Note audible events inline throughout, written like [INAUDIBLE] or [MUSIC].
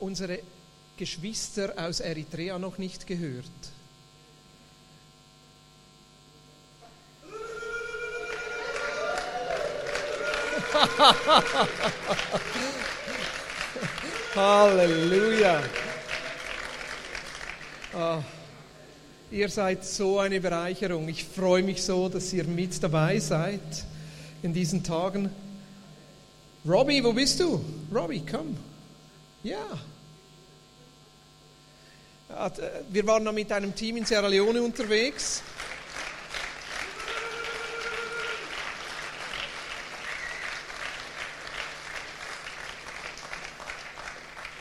unsere Geschwister aus Eritrea noch nicht gehört. [LAUGHS] Halleluja. Ah, ihr seid so eine Bereicherung. Ich freue mich so, dass ihr mit dabei seid in diesen Tagen. Robbie, wo bist du? Robbie, komm. Ja. D- Wir waren noch mit einem Team in Sierra Leone unterwegs.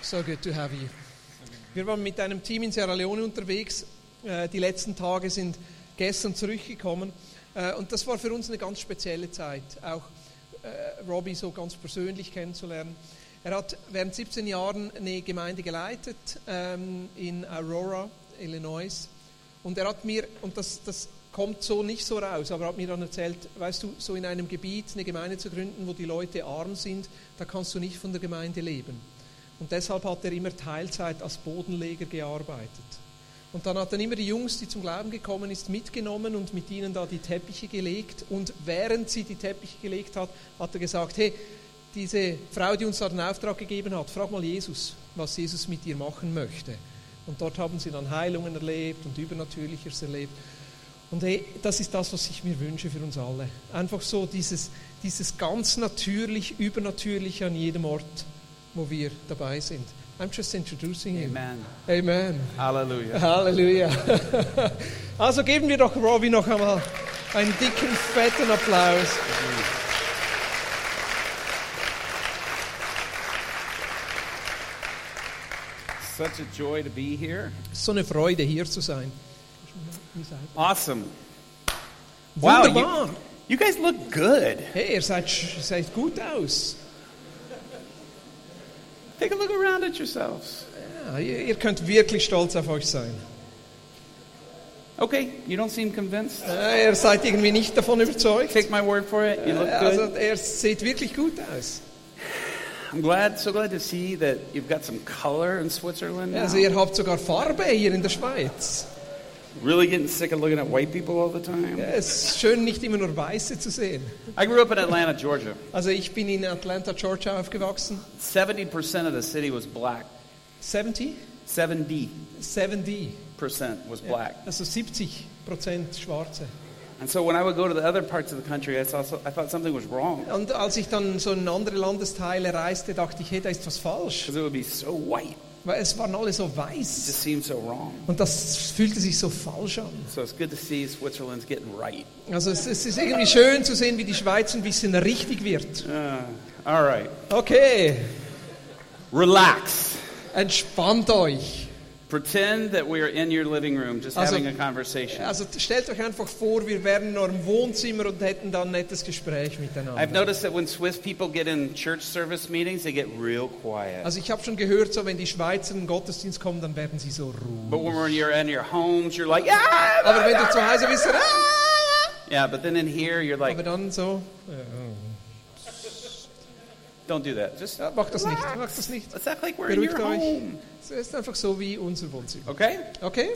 So good to have you. Wir waren mit einem Team in Sierra Leone unterwegs. Äh, Die letzten Tage sind gestern zurückgekommen. Äh, Und das war für uns eine ganz spezielle Zeit, auch äh, Robbie so ganz persönlich kennenzulernen. Er hat während 17 Jahren eine Gemeinde geleitet ähm, in Aurora, Illinois. Und er hat mir, und das, das kommt so nicht so raus, aber er hat mir dann erzählt, weißt du, so in einem Gebiet eine Gemeinde zu gründen, wo die Leute arm sind, da kannst du nicht von der Gemeinde leben. Und deshalb hat er immer Teilzeit als Bodenleger gearbeitet. Und dann hat er immer die Jungs, die zum Glauben gekommen ist, mitgenommen und mit ihnen da die Teppiche gelegt. Und während sie die Teppiche gelegt hat, hat er gesagt, hey, diese Frau, die uns da den Auftrag gegeben hat, frag mal Jesus, was Jesus mit ihr machen möchte. Und dort haben sie dann Heilungen erlebt und Übernatürliches erlebt. Und hey, das ist das, was ich mir wünsche für uns alle. Einfach so dieses, dieses ganz natürlich, übernatürliche an jedem Ort, wo wir dabei sind. I'm just introducing you. Amen. Amen. Hallelujah. Halleluja. [LAUGHS] Also geben wir doch Robbie noch einmal einen dicken, fetten Applaus. Such a joy to be here. So eine Freude, hier zu sein. Awesome. Wow, Wunderbar. you, you guys look good. Hey, ihr seid, sch- seid gut aus. Take a look around at yourselves. Ja, ihr, ihr könnt wirklich stolz auf euch sein. Okay, you don't seem convinced. Äh, ihr seid irgendwie nicht davon überzeugt. Take my word for it. You look Also, good. er sieht wirklich gut aus. I'm glad, so glad to see that you've got some color in Switzerland. Now. Also, ihr habt sogar Farbe hier in der Schweiz. Really getting sick of looking at white people all the time. Ja, es ist schön, nicht immer nur Weiße zu sehen. I grew up in Atlanta, Georgia. Also, ich bin in Atlanta, Georgia aufgewachsen. 70% of the city was black. 70? 70% 70. was black. Also 70 Prozent Schwarze. And so when I would go to the other parts of the country, I, saw, I thought something was wrong. Und als ich dann so in andere Landesteile reiste, dachte ich, hey, da ist was falsch. It would be so white. Weil es waren alle so It weiß. just seemed so wrong. Und das fühlte sich so falsch an. So it's good to see Switzerland's getting right. Also es, es ist irgendwie schön zu sehen, wie die Schweiz ein bisschen richtig wird. Uh, all right. Okay, Relax. entspannt euch. Pretend that we are in your living room just Also- having a conversation. Also stellt euch einfach vor, wir wären in eurem Wohnzimmer und hätten dann ein nettes Gespräch miteinander. I've noticed that when Swiss people get in church service meetings, they get real quiet. Also ich habe schon gehört, so wenn die Schweizer in den Gottesdienst kommen, dann werden sie so ruhig. But when you're in your homes, you're like, yeah. Aber wenn du zu Hause bist, ah! Yeah, but then in here, you're like. aber dann so, don't do that. Just ja, mach das nicht, mach das nicht. let's act like we're in your euch. home. Es ist einfach so wie unser Wohnzimmer. Okay? Okay?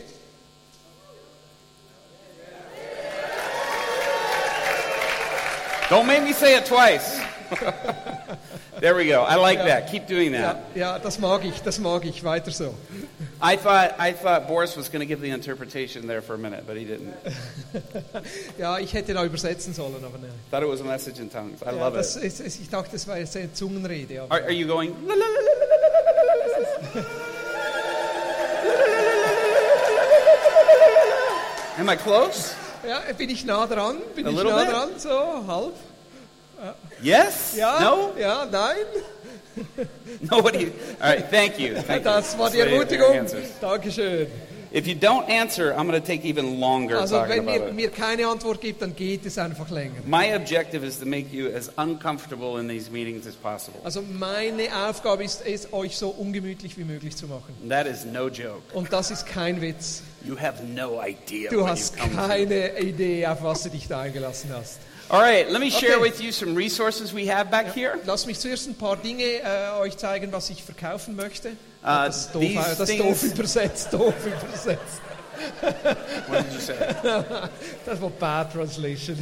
Don't make me say it twice. [LAUGHS] there we go. I like that. Keep doing that. ja, das mag ich, das mag ich, weiter so. I thought I thought Boris was going to give the interpretation there for a minute, but he didn't. Ja, ich hätte da übersetzen sollen, aber nein. Thought it was a message in tongues. I Ja, love das it. ist, ich dachte, das war jetzt eine Zungenrede. Are, are you going? Am I close? ja, bin ich nah dran? Bin A ich little nah bit. dran? So, halb? Yes? Ja? No? Ja, nein? Nobody. All right. Thank you. Thank Das you. war die Ermutigung. Dankeschön. If you don't answer, I'm going to take even longer Also talking wenn about ihr it. mir keine Antwort gibt, dann geht es einfach länger. My objective is to make you as uncomfortable in these meetings as possible. Also meine Aufgabe ist es, euch so ungemütlich wie möglich zu machen. And that is no joke. Und das ist kein Witz. You have no idea Du hast keine Idee, auf was du dich da eingelassen hast. All right, let me share Okay. with you some resources we have back here. Lass mich zuerst ein paar Dinge äh, euch zeigen, was ich verkaufen möchte. Uh, das ist doof, das ist things- doof übersetzt, doof übersetzt. What did you say? [LAUGHS] Das war bad translation.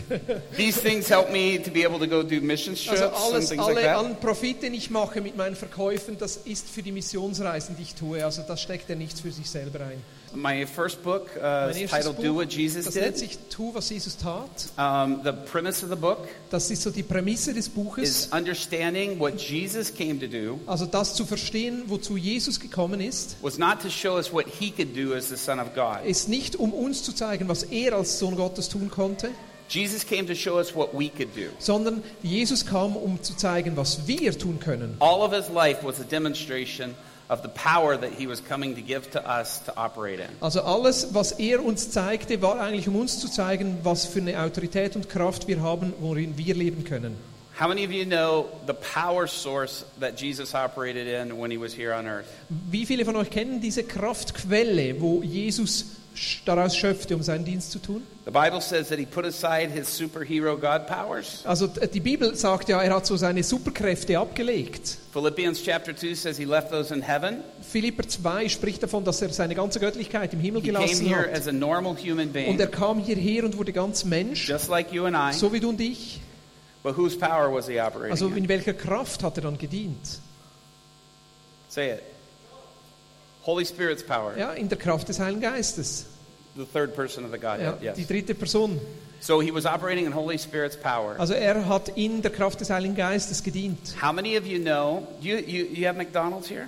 These things help me to be able to go do mission trips Also and alles, things like alle that. an Profit, den ich mache mit meinen Verkäufen, das ist für die Missionsreisen, die ich tue. Also das steckt er nicht für sich selber ein. My first book uh, is titled Buch, Do What Jesus das nennt Did. sich Tu, was Jesus tat. Um, the premise of the book Das ist so die Prämisse des Buches. is understanding what Jesus came to do Also das zu verstehen, wozu Jesus gekommen ist, was not to show us what he could do as the Son of God. ist nicht, um uns zu zeigen, was er als Sohn Gottes tun konnte, Jesus came to show us what we could do. sondern Jesus kam, um zu zeigen, was wir tun können. All of his life was a demonstration of the power that he was coming to give to us to operate in. Also alles, was er uns zeigte, war eigentlich, um uns zu zeigen, was für eine Autorität und Kraft wir haben, worin wir leben können. How many of you know the power source that Jesus operated in when he was here on earth? Wie viele von euch kennen diese Kraftquelle, wo Jesus daraus schöpfte, um seinen Dienst zu tun? The Bible says that he put aside his superhero God powers. Also die Bibel sagt ja, er hat so seine Superkräfte abgelegt. Philippians chapter 2 says he left those in heaven. Philipper 2 spricht davon, dass er seine ganze Göttlichkeit im Himmel He came gelassen here hat. as a normal human Und being, er kam hierher und wurde ganz Mensch, just like you and I. so wie du und ich. But whose power was he operating Also in welcher Kraft hat er dann gedient? Say it. Holy Spirit's power. Ja, in der Kraft des Heiligen Geistes. The third person of the Ja, Godhead, yes. die dritte Person. So he was operating in Holy Spirit's power. Also er hat in der Kraft des Heiligen Geistes gedient. How many of you know, you, you, you have McDonald's here?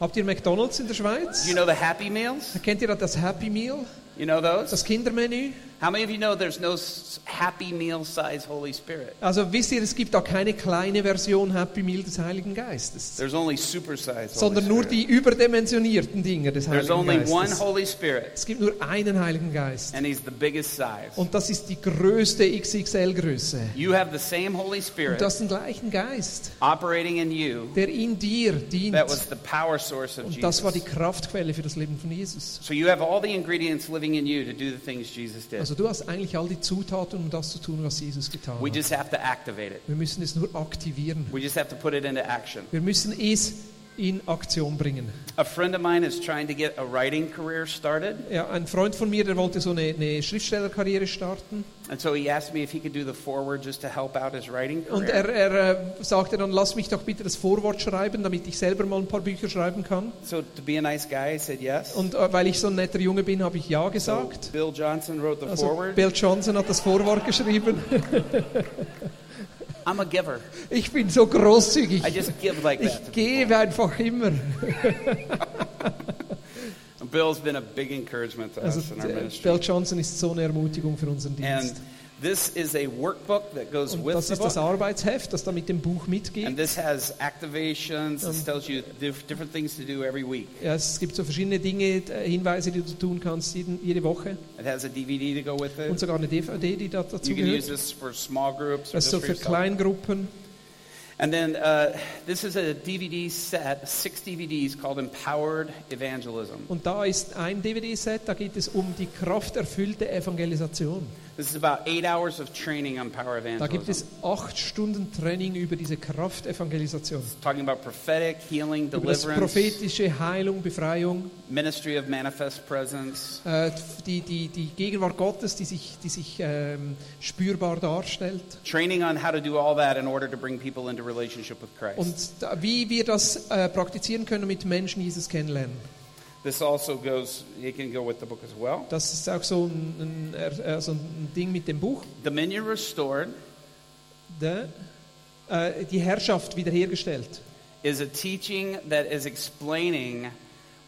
Habt ihr McDonalds in der Schweiz? You know the Happy Meals? Kennt ihr das Happy Meal, You know those? das Kindermenü? How many of you know there's no Happy Meal size Holy Spirit? Also wisst ihr, es gibt da keine kleine Version Happy Meal des Heiligen Geistes, There's only super size sondern nur die überdimensionierten Dinge des There's Heiligen only one Geistes. Holy Spirit, Es gibt nur einen Heiligen Geist and he's the biggest size. und das ist die größte XXL-Größe. You have the same Holy Und Spirit du hast den gleichen Geist, operating in you. der in dir dient. That was the power source of Und das war die Jesus. Kraftquelle für das Leben von Jesus. So you have all the ingredients living in you to do the things Jesus did. Also du hast eigentlich all die Zutaten, um das zu tun, was Jesus getan We hat. just have to activate it. Wir müssen es nur aktivieren. We just have to put it into action. Wir müssen es in Aktion bringen. A friend of mine is trying to get a writing career started, Ja, ein Freund von mir, der wollte so eine, eine Schriftstellerkarriere starten. and so he asked me if he could do the foreword just to help out his writing Und career. er, er äh, sagte dann, lass mich doch bitte das Vorwort schreiben, damit ich selber mal ein paar Bücher schreiben kann. So to be a nice guy, I said yes. Und äh, weil ich so ein netter Junge bin, habe ich ja So gesagt. Bill Johnson wrote the Also foreword. Bill Johnson hat das Vorwort geschrieben. [LAUGHS] I'm a giver. Ich bin so großzügig. I just give like Ich that. to gebe einfach immer. [LAUGHS] Bill's been a big encouragement to Also us in our äh, ministry. Bill Johnson ist so eine Ermutigung für unseren And Dienst. This is a workbook that goes Und with das the ist das book. Arbeitsheft, das da mit dem Buch And mitgeht. this has activations. This tells you diff- different things to do every week. Ja, es gibt so verschiedene Dinge, äh, Hinweise, die du tun kannst jeden, jede Woche. It has a DVD to go with Und it. sogar eine DVD, die da dazu You can use gehört. this for small groups Das ist just so für. Kleingruppen. And then uh, this is a DVD set, six DVDs called Empowered Evangelism. Und da ist ein DVD-Set, da geht es um die krafterfüllte Evangelisation. This is about eight hours of training on power Da gibt es acht Stunden Training über diese Kraftevangelisation. Talking about prophetic, healing, Über das deliverance, prophetische Heilung, Befreiung, ministry of manifest presence, äh, die, die, die Gegenwart Gottes, die sich, die sich ähm, spürbar darstellt. training on how to do all that in order to bring people into relationship with Christ. Und da, wie wir das äh, praktizieren können mit Menschen, Jesus kennenlernen. This also goes, it can go with the book as well. Das ist auch so ein, ein, äh, so ein Ding mit dem Buch. Dominion Restored Der, äh, die Herrschaft wiederhergestellt. is a teaching that is explaining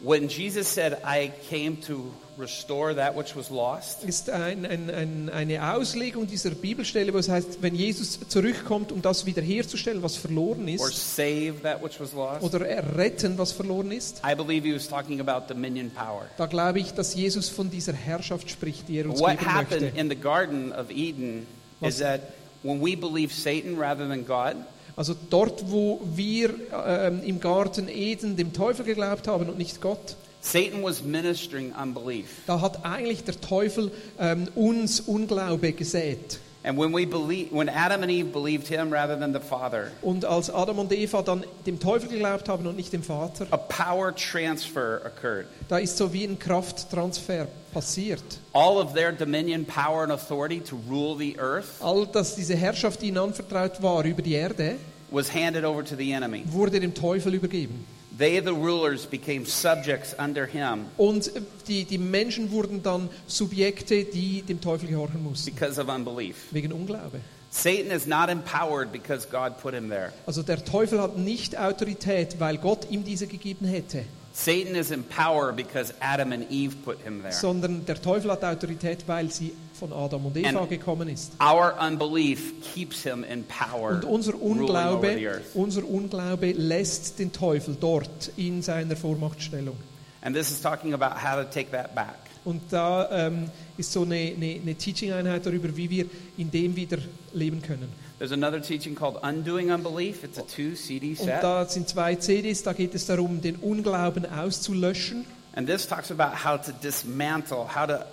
when Jesus said, I came to restore that which was lost. Ist ein, ein, ein, eine Auslegung dieser Bibelstelle, wo es heißt, wenn Jesus zurückkommt, um das wiederherzustellen, was verloren or ist, save that which was lost. oder erretten, was verloren ist, I believe he was talking about dominion power. da glaube ich, dass Jesus von dieser Herrschaft spricht, die er uns What geben happened möchte. in the Garden of Eden Was- is that when we believe Satan rather than God, Also dort, wo wir ähm, im Garten Eden dem Teufel geglaubt haben und nicht Gott, Satan was ministering unbelief. da hat eigentlich der Teufel ähm, uns Unglaube gesät. And when we believe, when Adam and Eve believed him rather than the Father, Und als Adam und Eva dann dem Teufel geglaubt haben und nicht dem Vater, a power transfer occurred. da ist so wie ein Krafttransfer passiert. All of their dominion, power, and authority to rule the earth All das, diese Herrschaft, die ihnen anvertraut war über die Erde, was handed over to the enemy. wurde dem Teufel übergeben. They, the rulers, became subjects under him Und die, die Menschen wurden dann Subjekte, die dem Teufel gehorchen mussten, because of unbelief. wegen Unglaube. Satan is not empowered because God put him there. Also der Teufel hat nicht Autorität, weil Gott ihm diese gegeben hätte, Satan is in power because Adam and Eve put him there. sondern der Teufel hat Autorität, weil sie von Adam und Eva And- gekommen ist. Our unbelief keeps him in power, Und unser ruling over the Unglaube, unser Unglaube lässt den Teufel dort in seiner Vormachtstellung. And this is talking about how to take that back. Und da ähm, ist so eine, eine, eine Teaching-Einheit darüber, wie wir in dem wieder leben können. There's another teaching called Undoing Unbelief. It's a oh. two CD Und set. da sind zwei CDs, da geht es darum, den Unglauben auszulöschen. And this talks about how to dismantle, how to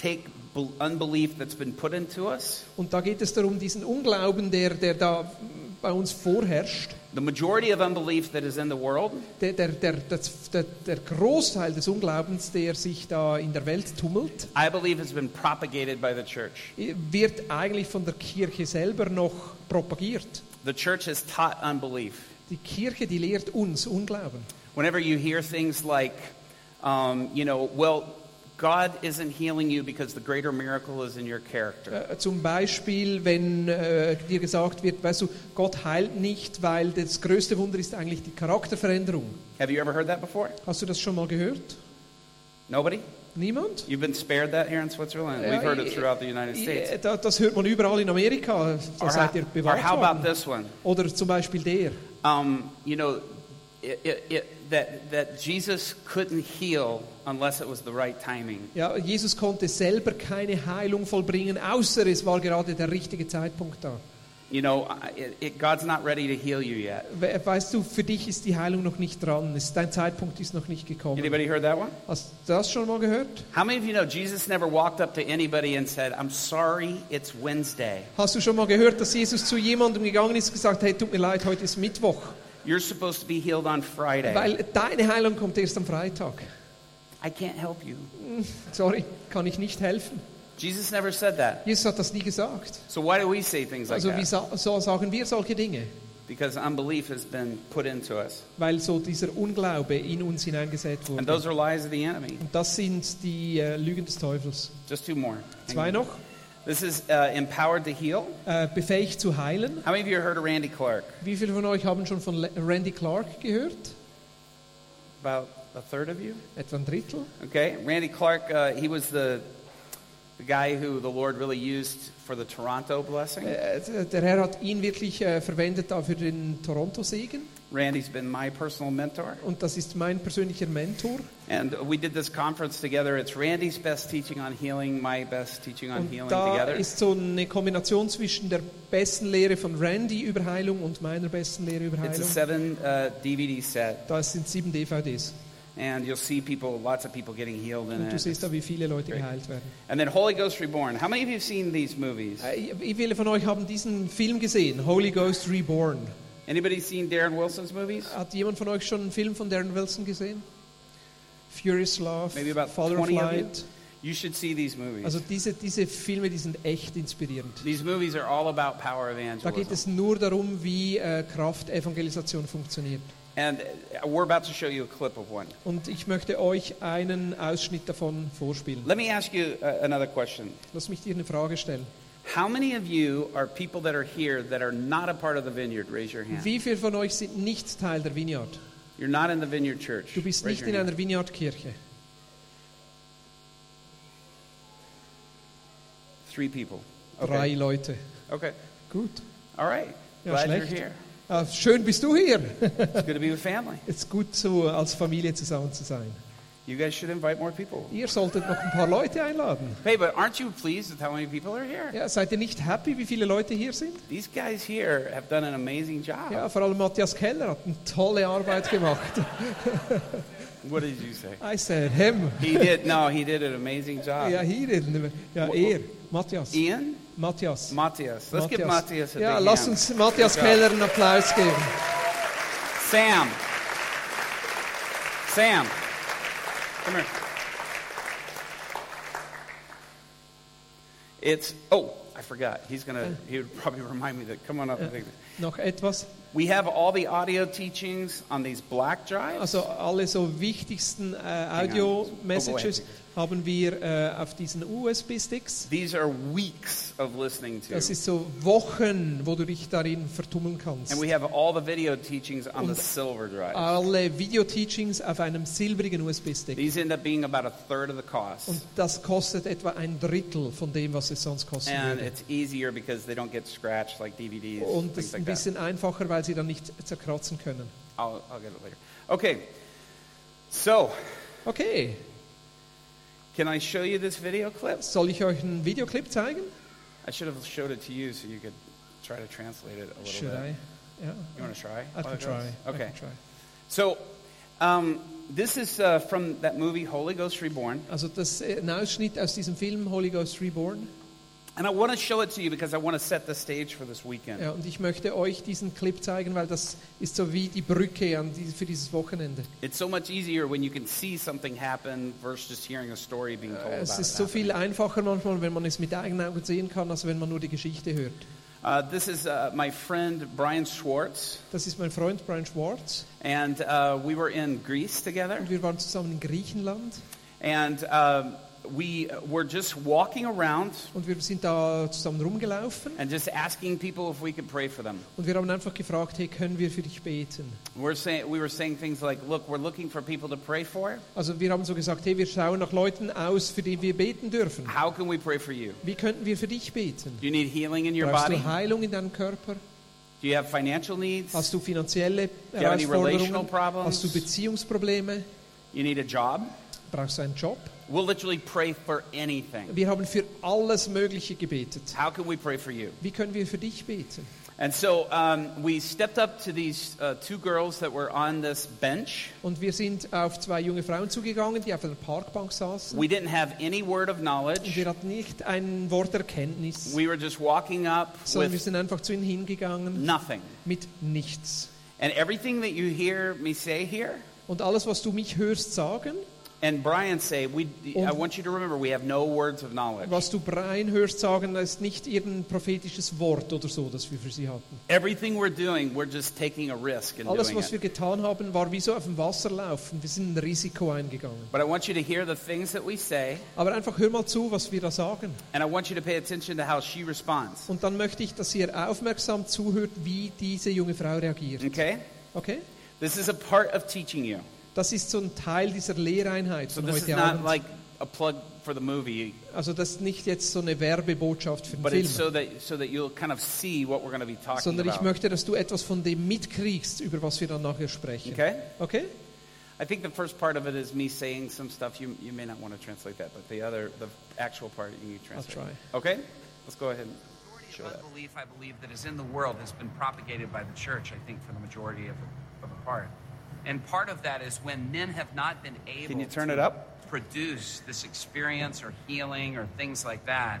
take unbelief that's been put into us. Und da geht es darum, diesen Unglauben, der, der da bei uns vorherrscht, The majority of unbelief that is in the world der, der, der, das- der, der Großteil des Unglaubens, der sich da in der Welt tummelt, I believe has been propagated by the church. wird eigentlich von der Kirche selber noch propagiert. The church has taught unbelief. Die Kirche, die lehrt uns Unglauben. Whenever you hear things like, um, you know, well, God isn't healing you because the greater miracle is in your character. Äh, zum Beispiel, wenn äh, dir gesagt wird, weißt du, Gott heilt nicht, weil das größte Wunder ist eigentlich die Charakterveränderung. Have you ever heard that before? Hast du das schon mal gehört? Nobody? Niemand? You've been spared that here in Switzerland. We've heard it throughout the United States. Ja, da- Das hört man überall in Amerika. Da Or seid ihr or bewahrt how about worden. this one? Oder zum Beispiel der. Um, you know, it, it, it, that, that Jesus couldn't heal unless it was the right timing. Ja, Jesus konnte selber keine Heilung vollbringen, außer es war gerade der richtige Zeitpunkt da. You know, it, it, God's not ready to heal you yet. We- Weißt du, für dich ist die Heilung noch nicht dran. Es- Dein Zeitpunkt ist noch nicht gekommen. Anybody heard that one? Hast du das schon mal gehört? How many of you know Jesus never walked up to anybody and said, I'm sorry, it's Wednesday? Hast du schon mal gehört, dass Jesus zu jemandem gegangen ist und gesagt hat, hey, tut mir leid, heute ist Mittwoch. You're supposed to be healed on Friday. Weil deine Heilung kommt erst am Freitag. I can't help you. [LAUGHS] Sorry, kann ich nicht helfen. Jesus never said that. Jesus hat das nie gesagt. So why do we say things like Also wie that? sa so sagen wir solche Dinge? Because unbelief has been put into us. Weil so dieser Unglaube in uns hineingesät And wurde. those are lies of the enemy. Und das sind die äh, Lügen des Teufels. Just two more. Zwei noch. This is uh, empowered to heal. Äh, befähigt zu heilen. How many of you heard of Randy Clark? Wie viele von euch haben schon von Le- Randy Clark gehört? About a third of you? Etwa ein Drittel. Okay. Randy Clark, uh, he was the, the guy who the Lord really used for the Toronto blessing. Äh, der Herr hat ihn wirklich äh, verwendet da für den Toronto-Segen. Randy's been my personal mentor. Und das ist mein persönlicher Mentor. And we did this conference together. It's Randy's best teaching on healing, my best teaching on Und healing da together. ist so eine Kombination zwischen der besten Lehre von Randy über Heilung und meiner besten Lehre über It's a Heilung. seven uh, DVD set, Das sind sieben DVDs. And you'll see people, lots of people getting healed in Und du it. siehst da, wie viele Leute Great. geheilt werden. And then Holy Ghost Reborn. How many of you have seen these movies? Äh, Wie viele von euch haben diesen Film gesehen? Holy Ghost Reborn. Anybody seen Darren Wilson's movies? Hat jemand von euch schon einen Film von Darren Wilson gesehen? Furious Love, Maybe about Father of 20 of you. Light. You should see these movies. Also diese, diese Filme, die sind echt inspirierend. These movies are all about power Da geht evangelism. es nur darum, wie äh, Kraftevangelisation funktioniert. And we're about to show you a clip of one. Und ich möchte euch einen Ausschnitt davon vorspielen. Let me ask you uh, another question. Lass mich dir eine Frage stellen. How many of you are people that are here that are not a part of the vineyard? Raise your hand. Wie viele von euch sind nicht Teil der Vineyard? You're not in the vineyard church. Du bist Raise nicht in hand. einer Vineyard-Kirche. Three people. Drei Okay. Leute. Okay. Gut. All right. Ja, Glad schlecht. you're here. Ah, schön bist du hier. It's good to be with family. Es ist gut, so als Familie zusammen zu sein. You guys should invite more people. Ihr solltet noch ein paar Leute einladen. Hey, but aren't you pleased with how many people are here? Ja, seid ihr nicht happy, wie viele Leute hier sind? These guys here have done an amazing job. Ja, vor allem Matthias Keller hat eine tolle Arbeit gemacht. [LAUGHS] What did you say? I said him. He did. No, he did an amazing job. Ja, he didn't. Ja, er. Matthias. Ian, Matthias. Matthias. Let's give Matthias a Ja, big lass hand. uns Matthias Good job. Keller einen Applaus geben. Sam. Sam. Come here. It's oh, I forgot. He's gonna. He would probably [LAUGHS] remind me that. Come on up. and take. Noch etwas. We have all the audio teachings on these black drives. Also alle so wichtigsten äh. Audio-Messages Oh, haben wir äh, auf diesen USB-Sticks. These are weeks of listening to. Das ist so Wochen, wo du dich darin vertummeln kannst. And we have all the video teachings on the Und silver drive. Alle Video-Teachings auf einem silbrigen USB-Stick. These end up being about a third of the cost. Und das kostet etwa ein Drittel von dem, was es sonst kosten And würde. it's easier because they don't get scratched like DVDs. Und es ist like ein. Bisschen einfacher, weil sie dann nicht zerkratzen können. I'll, I'll get it later. Okay. So, Okay, can I show you this video clip? soll ich euch einen Videoclip zeigen? I should have showed it to you so you could try to translate it a little Should bit. I? Ja, You want to try? I while can it goes? try. I Okay. can try. So, um, this is uh, from that movie Holy Ghost Reborn. Also das ist ein Ausschnitt aus diesem Film Holy Ghost Reborn. Ja, und ich möchte euch diesen Clip zeigen, weil das ist so wie die Brücke an die, für dieses Wochenende. It's so much easier when you can see something happen versus just hearing a story being told Es about ist so viel einfacher manchmal, wenn man es mit eigenen Augen sehen kann, als wenn man nur die Geschichte hört. Uh, this is uh, my friend Brian Schwartz, Das ist mein Freund Brian Schwartz and uh, we were in Greece together. und wir waren zusammen in Griechenland And we were just walking around und wir sind da zusammen rumgelaufen and just asking people if we could pray for them. und wir haben einfach gefragt, hey, können wir für dich beten? We're saying, we were saying things like, look, we're looking for people to pray for. Also wir haben so gesagt, hey, wir schauen nach Leuten aus, für die wir beten dürfen. How can we pray for you? Wie könnten wir für dich beten? Do you need healing in your Brauchst body? du Heilung in deinem Körper? Do you have financial needs? Hast du finanzielle you have any relational Herausforderungen? problems? Hast du Beziehungsprobleme? You need a job? Brauchst du einen Job? We'll literally pray for anything. Wir haben für alles Mögliche gebetet. How can we pray for you? Wie können wir für dich beten? And so um, we stepped up to these uh, two girls that were on this bench. Und wir sind auf zwei junge Frauen zugegangen, die auf einer Parkbank saßen. We didn't have any word of Und knowledge. wir hatten nicht ein Wort Erkenntnis, We were just walking up sondern wir sind einfach zu ihnen hingegangen nothing. mit nichts. And everything that you hear me say here Und alles, was du mich hörst sagen, and Brian say, we, I want you to remember, we have no words of knowledge. was du Brian hörst sagen, ist nicht irgendein prophetisches Wort oder so, das wir für sie hatten. Everything we're doing, we're just taking a risk in Alles, doing was wir it. getan haben, war wie so auf dem Wasser laufen. Wir sind ein Risiko eingegangen. But I want you to hear the things that we say, Aber einfach hör mal zu, was wir da sagen. and I want you to pay attention to how she responds. Und dann möchte ich, dass ihr aufmerksam zuhört, wie diese junge Frau reagiert. Okay? Okay? This is a part of teaching you. Das ist so ein Teil dieser Lehreinheit So von this is heute not Abend. like a plug for the movie, Also das ist nicht jetzt so eine Werbebotschaft für den but it's Film, so that so that you'll kind of see what we're going to be talking sondern ich about. möchte, dass du etwas von dem mitkriegst, über was wir dann nachher sprechen. Okay? Okay? I think the first part of it is me saying some stuff. You, you may not want to translate that, but the other, the actual part, you can translate. try. Okay? Let's go ahead. and majority Show of that. unbelief, I believe, that is in the world has been propagated by the church, I think, for the majority of the, of the part. And part of that is when men have not been able Can you turn to it up? produce this experience or healing or things like that,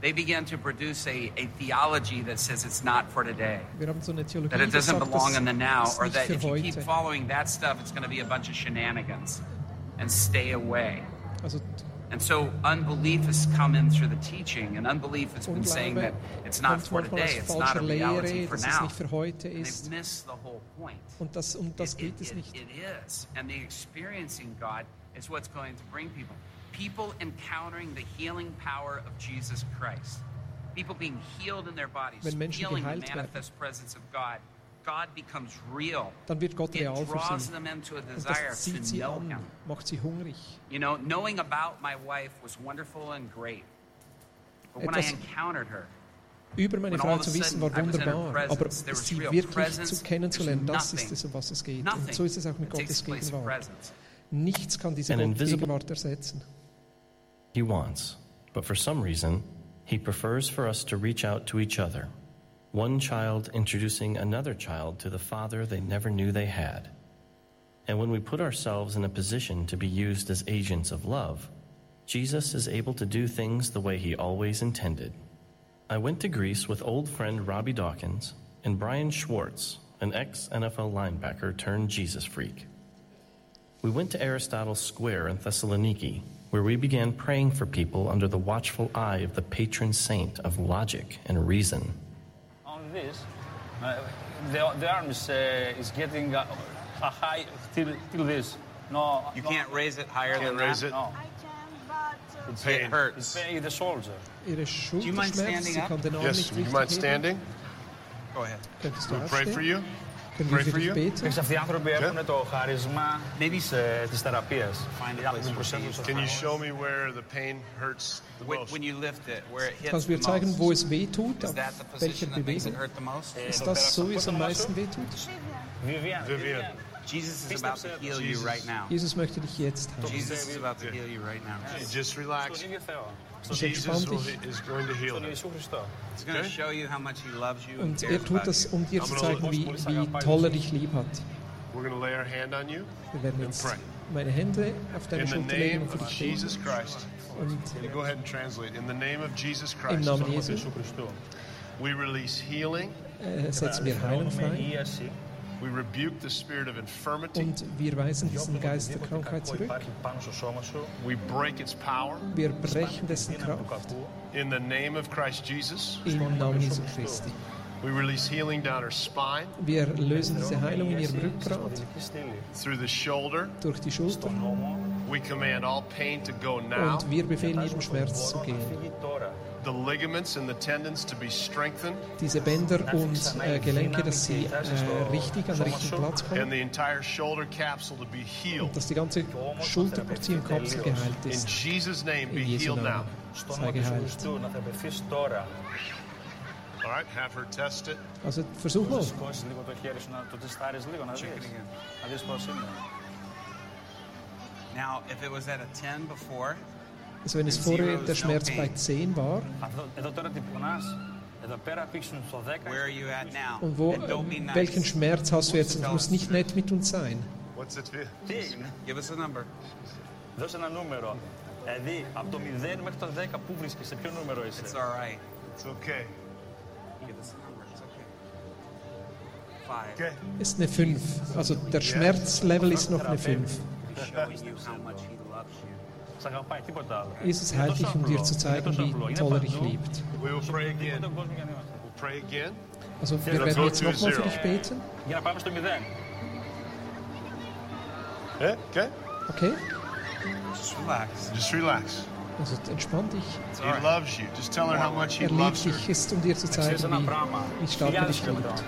they begin to produce a, a theology that says it's not for today. Wir haben so eine Theologie, That it doesn't sagt, belong in the now, or that if you keep following that stuff, it's going to be a bunch of shenanigans and stay away. Also And so unbelief has come in through the teaching, and unbelief has been saying that it's not for today, it's not a reality for now. nicht für heute And they've missed the whole point. Und das, um das It- geht it- es nicht. it is. And the experiencing God is what's going to bring people. People encountering the healing power of Jesus Christ. People being healed in their bodies, feeling the manifest presence of God. God becomes real. Dann wird Gott It real für draws sie. them into a Und desire das zieht to sie know an, Him. macht sie hungrig. You know, knowing about my wife was wonderful and great. But when I Etwas- encountered her, Über meine When Frau all of zu a wissen sudden war I was in her wunderbar, presence, aber there was sie real wirklich presence, zu kennenzulernen, there's das ist nothing. es, um was es geht. Und so ist es auch mit takes Gottes place in Gegenwart. presence. Nichts kann diese An invisible- Gegenwart ersetzen. he wants, but for some reason, he prefers for us to reach out to each other. One child introducing another child to the father they never knew they had. And when we put ourselves in a position to be used as agents of love, Jesus is able to do things the way he always intended. I went to Greece with old friend Robbie Dawkins and Brian Schwartz, an ex NFL linebacker turned Jesus freak. We went to Aristotle Square in Thessaloniki, where we began praying for people under the watchful eye of the patron saint of logic and reason. On this, uh, the, the arms uh, is getting uh, a high till, till this. No, You no, can't raise it higher than Can't raise that. it. No, I can, but uh, It's It pain. it's hurts. pay the soldier. Ihre you mind Schulterschmerzen, standing sie up? kann den Arm Yes, nicht would you richtig mind heben. standing? Go ahead. Könntest du We'll pray for aufstehen? you. Können Pray wir for für dich you. beten? Ξέρεις, αυτοί οι άνθρωποι Okay. έχουν το χαρισμά Maybe της, ε, της θεραπείας. Find a Οι place άνθρωποι for προσέχουν στο Can you Θεό. show me where the pain hurts the when, most? when you lift it, where it hits Kannst du the mir zeigen, wo most. es weh tut? Is Auf that the welcher position that makes it Bewegung? hurt the most? Ist das so, wie es am meisten weh tut? Vivian, Vivian. Jesus is about to heal you Jesus. right now. Jesus möchte dich jetzt heilen. Jesus is about to heal you right now. Just relax. 26. Und er tut das, um dir zu zeigen, wie, wie toll er dich lieb hat. Wir werden jetzt meine Hände auf deine Schulter legen und für dich beten. Und im Namen Jesu. Äh, setzen wir Heilung frei. Und wir weisen diesen Geist der Krankheit zurück. Wir brechen dessen Kraft. Im Namen Jesu Christi. We release healing down her spine. Wir lösen diese Heilung in ihrem Rückgrat. Through the shoulder. Durch die Schulter. We command all pain to go now. Und wir befehlen jedem Schmerz zu gehen. the ligaments and the tendons to be strengthened. Diese Bänder und äh, Gelenke, dass sie äh, richtig an den richtigen Platz kommen. And the entire shoulder capsule to be healed. Und dass die ganze Schulterpartie und Kapsel geheilt ist. In Jesus name be healed now. Sei geheilt. All right, have her test it. Also versuch mal. Now, if it was at a 10 before, Also wenn es vorher der Schmerz bei 10 war Αυτό, εδώ τώρα τι πονάς. Εδώ πέρα πήξουν στο 10. where are you at now? und wo, and don't be nice. welchen Schmerz hast du jetzt? Du musst nicht nett mit uns sein. What's it feel? Τι έγινε. Give us a number. Δώσε ένα νούμερο. Δηλαδή, από το 0 μέχρι το 10, πού βρίσκεσαι, ποιο νούμερο είσαι. It's all right. It's okay. Give us a number. It's okay. Five. Okay. Ist eine 5. Also der Schmerzlevel ist noch eine 5. He's showing you how much he loves you. Jesus heilt dich, um dir zu zeigen, wie toll er dich liebt. Also, wir werden jetzt nochmal für dich beten. Okay? Just relax. Also entspann dich. Er liebt dich, ist um dir zu zeigen, wie, wie stark er dich liebt.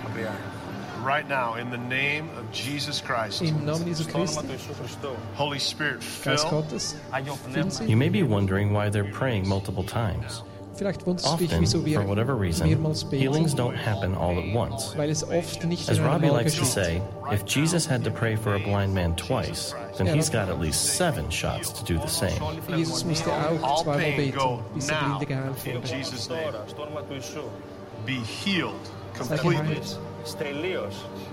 right now in the name of Jesus Christ. Holy Spirit, fill. You may be wondering why they're praying multiple times. Often, for whatever reason, healings don't happen all at once. As Robbie likes to say, if Jesus had to pray for a blind man twice, then he's got at least seven shots to do the same. Be healed completely.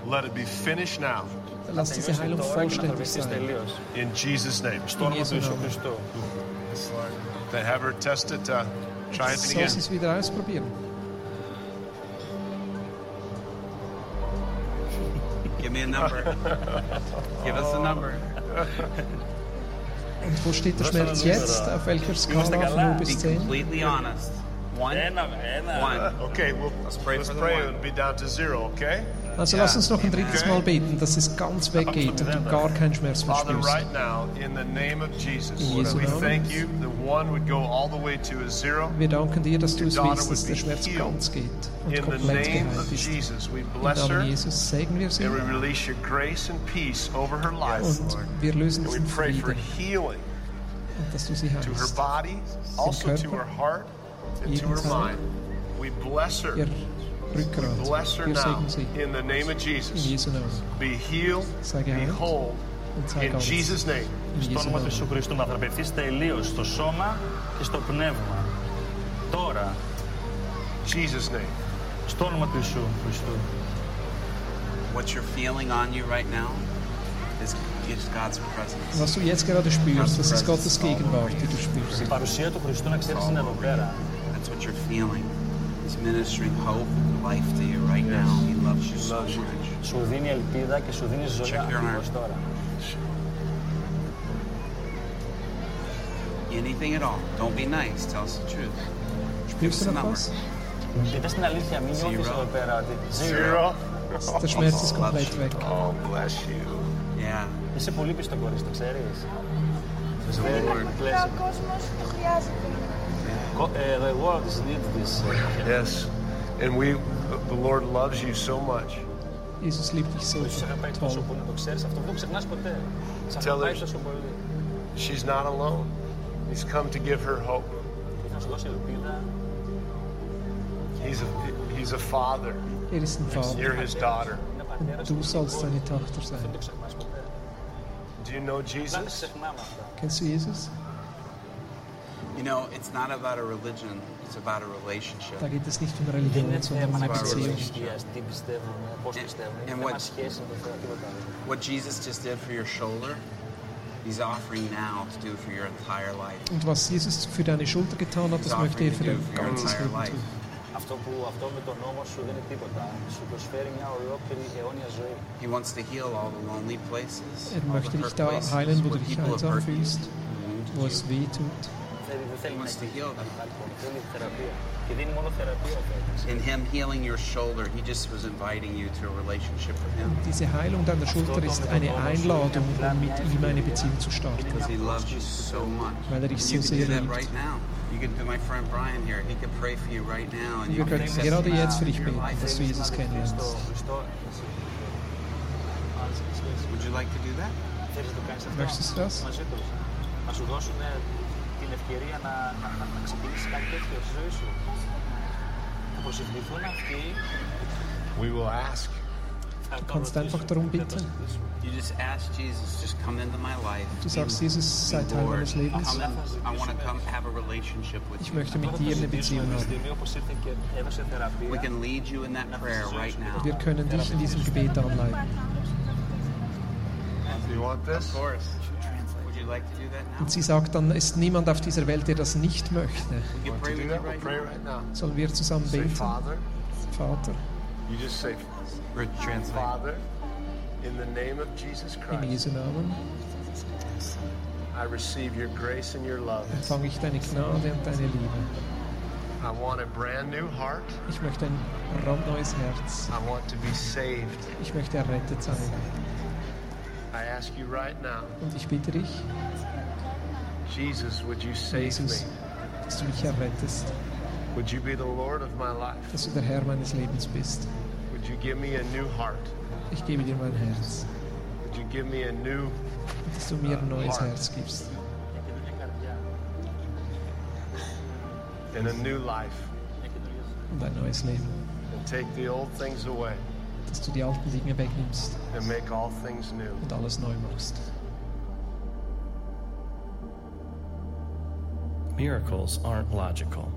Let it be finished now. Lass diese Heilung vollständig sein. In Jesus' name. In Jesu They have her tested. Try it again. Wieder ausprobieren? Give me a number. Give us a number. Und wo steht der Schmerz jetzt? Auf welcher Skala von 0 bis 10? Be completely honest. One? One. Okay, well, let's pray, let's pray and be down to zero, okay? Also yeah. lass uns noch ein drittes Mal beten, dass es ganz weggeht und du gar keinen Schmerz mehr spürst. Right now, in the name of Jesus, in Jesu Namen. Wir danken dir, dass du es willst, dass der Schmerz ganz geht und komplett geheilt ist. Jesus, Im Namen Jesus segnen wir sie und wir lösen diesen Frieden und dass du sie heilst. Im Körper, to her heart, and to her Jeden Teil. mind. We bless her. Ihr Rückgrat. Bless her Wir now segnen sie in the name of in Jesus. Jesu Namen. Be healed, Sei be geheilt whole und sei in ganz. Jesus' name. In Στο Jesu όνομα του Namen. Ιησού Χριστού να θεραπευτείς τελείως στο σώμα και στο πνεύμα. Τώρα, Jesus' name. στο όνομα του Ιησού Χριστού. What you're feeling on you right now. is, is God's presence. Was du jetzt gerade spürst, das ist Gottes Gegenwart, die du spürst. Η παρουσία του Χριστού να ξέρεις είναι εδώ πέρα. That's what you're feeling. He's ministering hope and life to you right now. He loves you so Loves you. much. Σου δίνει ελπίδα και σου δίνει ζωή Check your ακριβώς heart. τώρα. Anything at all. Don't be nice. Tell us the truth. Spürst du noch was? Πείτε στην αλήθεια, μην νιώθεις Zero. εδώ πέρα ότι Zero. Der Schmerz ist komplett weg. Oh, bless you. Yeah. Είσαι πολύ πιστό κορίτσι, το ξέρεις. Praise the Lord. Bless Ο κόσμος το χρειάζεται. Co- uh, the world is need this. uh, Yes. And we, the Lord loves you so much. Jesus liebt dich so Ο Ιησούς αγαπάει τόσο toll. πολύ, το ξέρεις αυτό, δεν το ξεχνάς ποτέ. Σε Tell αγαπάει her- τόσο πολύ. She's not alone. He's come to give her hope. Και θα σου δώσει ελπίδα. He's a, he's a father. Er ist ein Vater. You're his daughter. Είναι πατέρας Du του. sollst seine Tochter Δεν sein. το ξεχνάς ποτέ. Do you know Δεν Jesus? ξεχνάμε αυτά. Kennst du Jesus? You know, it's not about a religion. It's about a relationship. Da geht es nicht um Δεν Religion, είναι sondern um θέμα να eine ξέρεις Beziehung. θρησκείας, τι πιστεύουμε, πώς And- πιστεύουμε. and Είναι θέμα what- σχέση με το Θεό, τίποτα άλλο. What Jesus just did for your shoulder, he's offering now to do for your entire life. Und was Jesus für deine Schulter getan hat, das möchte er für dein ganzes Leben tun. Αυτό, που, αυτό με τον νόμο σου δεν είναι τίποτα. Σου προσφέρει μια ολόκληρη αιώνια ζωή. He wants to heal all the lonely places, Er all möchte the dich hurt da places heilen, wo du where dich people have einsam hurt you, fühlst, wounded wo es you. weh tut. Θέλει, δεν θέλει He να wants to heal them. υπάρχει, θέλει θεραπεία. Και δίνει μόνο θεραπεία ο Θεός. In him healing your shoulder, he just was inviting you to a relationship with him Diese Heilung deiner Schulter ist eine Einladung, um mit ihm eine Beziehung zu starten, because he loves you so much. weil er dich And so you can sehr do that liebt. right now. You can do my friend Brian here. He can pray for you right now, and you Wir can können accept gerade him jetzt für into dich your beten, life. dass du Jesus kennenlernst. Χριστό, Would you like to do that? Θέλεις να το κάνεις αυτό Möchtest du das? μαζί τους. Να σου δώσουν την ευκαιρία να, να, να, να ξεκινήσεις κάτι τέτοιο στη ζωή σου. Θα προσευχηθούν αυτοί. We will ask. θα το kannst ρωτήσουν, einfach darum θα το bitten. ζητήσουν. You just ask Jesus, just come into my life. Du Be- sagst, Jesus, sei be Teil Lord. meines Lebens. Come in. I want to come have a relationship with Ich you. möchte mit Τώρα θα dir eine ζητήσουμε Beziehung τη haben. στιγμή όπως ήρθε και έδωσε θεραπεία. We can lead you in that prayer right now. Wir können dich in diesem Gebet anleiten. Do you want this? Of course. Und sie sagt dann, ist niemand auf dieser Welt, der das nicht möchte. Sollen wir zusammen beten? Father. Vater, in the name of Jesus in Christ, Jesu Namen I receive your grace and your love. empfange ich deine Gnade und deine Liebe. I want a brand new heart. Ich möchte ein brandneues Herz. I want to be saved. Ich möchte errettet sein. I ask you right now, Und ich bitte dich, Jesus, would you save Jesus, me? dass du mich errettest, Would you be the Lord of my life? dass du der Herr meines Lebens bist. Would you give me a new heart? Ich gebe dir mein Herz. Would you give me a new dass du mir ein uh, neues Herz gibst and a new life und ein neues Leben. and take the old things away Dass du die alten Dinge wegnimmst and make all things new. und alles neu machst. Miracles aren't logical,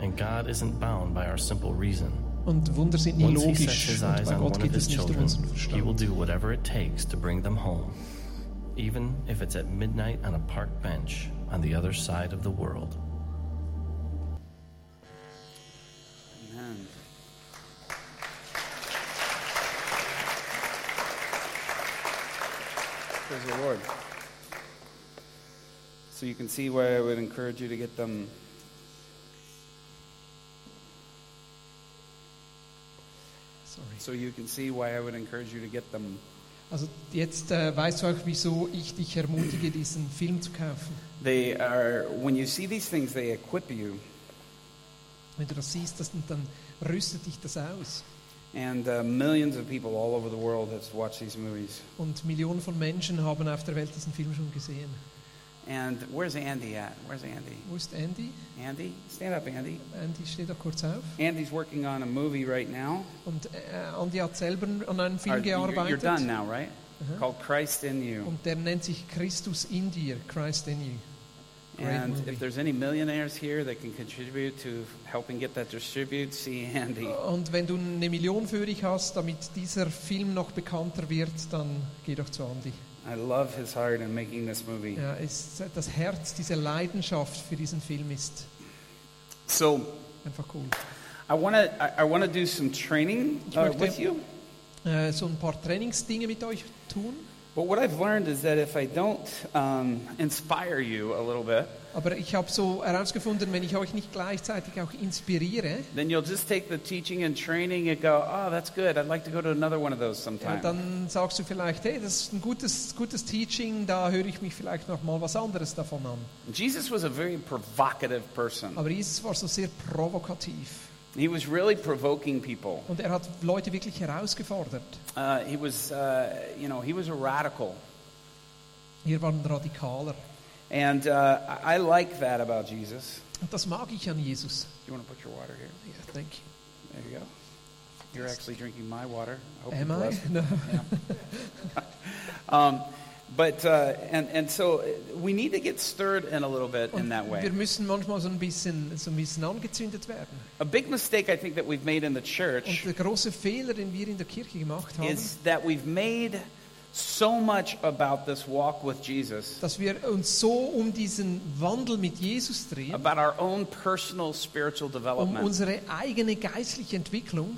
and God isn't bound by our simple reason. Und Wunder sind nie Once he sets logisch his und eyes bei on Gott one of geht his es nicht um children, unseren he will do whatever it takes to bring them home, even if it's at midnight on a park bench on the other side of the world. Praise the Lord. So you can see why I would encourage you to get them. Sorry. So you can see why I would encourage you to get them. Also jetzt äh, weißt du auch, wieso ich dich ermutige, diesen Film zu kaufen. They are when you see these things, they equip you. Wenn du das siehst, das, dann rüstet dich das aus. And uh, millions of people all over the world have watched these movies. Und Millionen von Menschen haben auf der Welt diesen Film schon gesehen. And where's Andy at? Where's Andy? Wo ist Andy? Andy, stand up, Andy. Andy steht da kurz auf. Andy's working on a movie right now. Und äh, Andy hat selber an einem Are- Film you're, you're done now, right? Uh-huh. Called Christ in You. Und der nennt sich Christus in dir, Christ in you. And if there's any millionaires here that can contribute to helping get that distributed, see Andy. Und wenn du eine Million für dich hast, damit dieser Film noch bekannter wird, dann geh doch zu Andy. I love his heart in making this movie. Ja, ist das Herz, diese Leidenschaft für diesen Film ist So einfach cool. I want to I, I want to do some training uh, with you. Äh, so ein paar Trainingsdinge mit euch tun. But what I've learned is that if I don't um, inspire you a little bit, Aber ich habe so herausgefunden, wenn ich euch nicht gleichzeitig auch inspiriere, then you'll just take the teaching and training and go, oh, that's good. I'd like to go to another one of those ja, sometime. dann sagst du vielleicht, hey, das ist ein gutes, gutes Teaching, da höre ich mich vielleicht noch mal was anderes davon an. Jesus was a very provocative person. Aber Jesus war so sehr provokativ He was really provoking people. und er hat Leute wirklich herausgefordert. Uh, he was, uh, you know, he was a radical. Wir waren radikaler. And uh, I like that about Jesus. Und das mag ich an Jesus. You want to put your water here? Ja, thank you. There you go. You're actually drinking my water. I hope Am I? [LAUGHS] No. [LAUGHS] Um, but uh, and and so we need to get stirred in a little bit in that way. wir müssen manchmal so ein bisschen, so ein bisschen angezündet werden. A big mistake I think that we've made in the Und church der große Fehler, den wir in der Kirche gemacht haben, is that we've made so much about this walk with Jesus, dass wir uns so um diesen Wandel mit Jesus drehen, about our own personal spiritual development. um development, unsere eigene geistliche Entwicklung,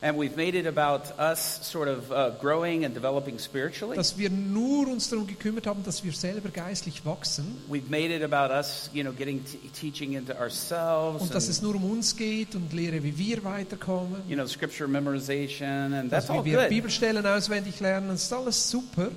and we've made it about us sort of uh, growing and developing spiritually. dass wir nur uns darum gekümmert haben, dass wir selber geistlich wachsen We've made it about us, you know, getting teaching into ourselves, und dass es nur um uns geht und Lehre, wie wir weiterkommen, you know, scripture memorization, and dass that's all wir good. Bibelstellen auswendig lernen, das ist alles super.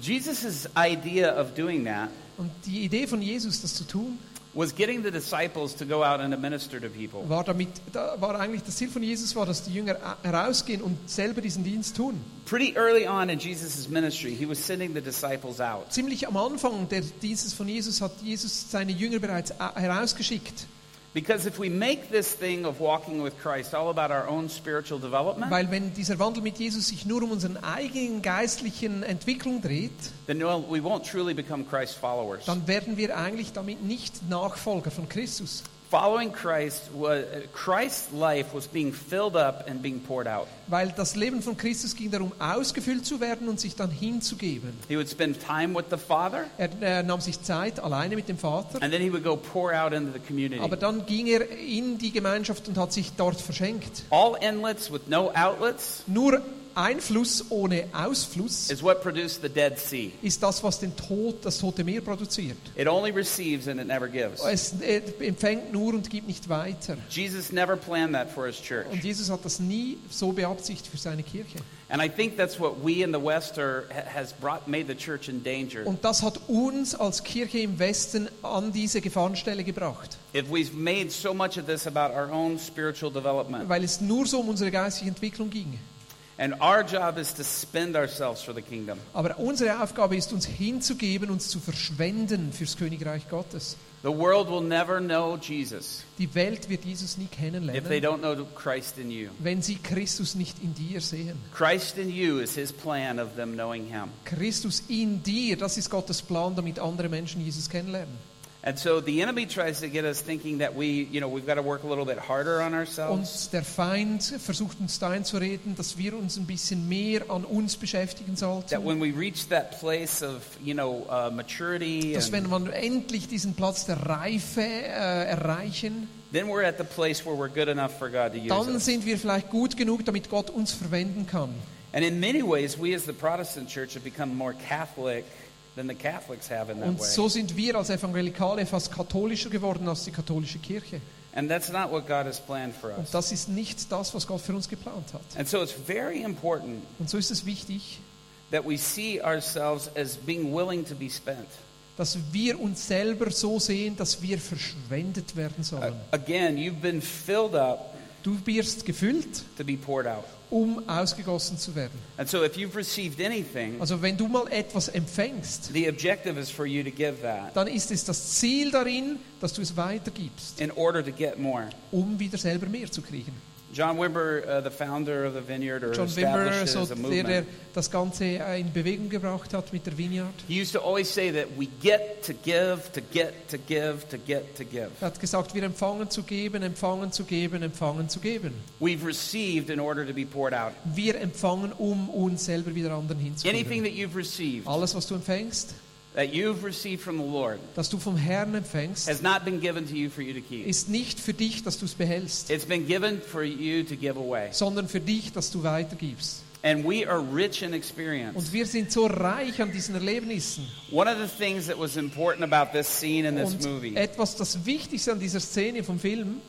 Jesus' idea of doing that Und die Idee von Jesus, das zu tun, was getting the disciples to go out and minister to people. war damit, da war eigentlich das Ziel von Jesus war, dass die Jünger herausgehen und selber diesen Dienst tun. Pretty early on in Jesus' ministry, he was sending the disciples out. Ziemlich am Anfang des Dienstes von Jesus hat Jesus seine Jünger bereits herausgeschickt. Because if we make this thing of walking with Christ all about our own spiritual development, Weil wenn dieser Wandel mit Jesus sich nur um unseren eigenen geistlichen Entwicklung dreht, then we won't truly become Christ followers. dann werden wir eigentlich damit nicht Nachfolger von Christus. Following Christ, Christ's life was being filled up and being poured out. Weil das Leben von Christus ging darum, ausgefüllt zu werden und sich dann hinzugeben. He would spend time with the Father, Er äh, nahm sich Zeit alleine mit dem Vater, and then he would go pour out into the community. aber dann ging er in die Gemeinschaft und hat sich dort verschenkt. All inlets with no outlets Nur Einfluss ohne Ausfluss is what produced the Dead Sea. ist das, was den Tod, das Tote Meer produziert. It only receives and it never gives. Es empfängt nur und gibt nicht weiter. Jesus never planned that for his church. Und Jesus hat das nie so beabsichtigt für seine Kirche. And I think that's what we in the West are, ha- has brought, made the church endangered. Und das hat uns als Kirche im Westen an diese Gefahrenstelle gebracht. If we've made so much of this about our own spiritual development, Weil es nur so um unsere geistliche Entwicklung ging. And our job is to spend ourselves for the kingdom. Aber unsere Aufgabe ist, uns hinzugeben, uns zu verschwenden fürs Königreich Gottes. The world will never know Jesus Die Welt wird Jesus nie if they kennenlernen, don't know Christ in you. wenn sie Christus nicht in dir sehen. Christ in you is his plan of them knowing him. Christus in dir, das ist Gottes Plan, damit andere Menschen Jesus kennenlernen. And so the enemy tries to get us thinking that we, you know, we've got to work a little bit harder on ourselves. Und der Feind versucht uns da einzureden, dass wir uns ein bisschen mehr an uns beschäftigen sollten. That when we reach that place of, you know, uh, maturity, Dass wenn wir endlich diesen Platz der Reife äh, erreichen, then we're at the place where we're good enough for God to use dann us. sind wir vielleicht gut genug, damit Gott uns verwenden kann. And in many ways, we as the Protestant church have become more Catholic than the Catholics have in that Und way. so sind wir als Evangelikale fast katholischer geworden als die katholische Kirche. And that's not what God has planned for Und us. das ist nicht das, was Gott für uns geplant hat. And so it's very important Und so ist es wichtig, that we see ourselves as being willing to be spent. dass wir uns selber so sehen, dass wir verschwendet werden sollen. again, you've been filled up Du wirst gefüllt, to be poured out. Um ausgegossen zu werden. And so if you've received anything, Also wenn du mal etwas empfängst, the objective is for you to give that dann ist es das Ziel darin, dass du es weitergibst, in order to get more. um wieder selber mehr zu kriegen. John Wimber, uh, the founder of the Vineyard, or John Wimber, established it so as a der, movement. der das Ganze in Bewegung gebracht hat mit der Vineyard, He used to always say that we get to give, to get to give, to get to give. er hat gesagt, wir empfangen zu geben, empfangen zu geben, empfangen zu geben. We've received in order to be poured out. Wir empfangen, um uns selber wieder anderen Anything that you've received, Alles, was du empfängst, that you've received from the Lord, das du vom Herrn empfängst, has not been given to you for you to keep. ist nicht für dich, dass du es behältst, It's been given for you to give away. sondern für dich, dass du weitergibst. And we are rich in experience. Und wir sind so reich an diesen Erlebnissen. One of the things that was important about this scene in this Und movie etwas, das Wichtigste an dieser Szene vom Film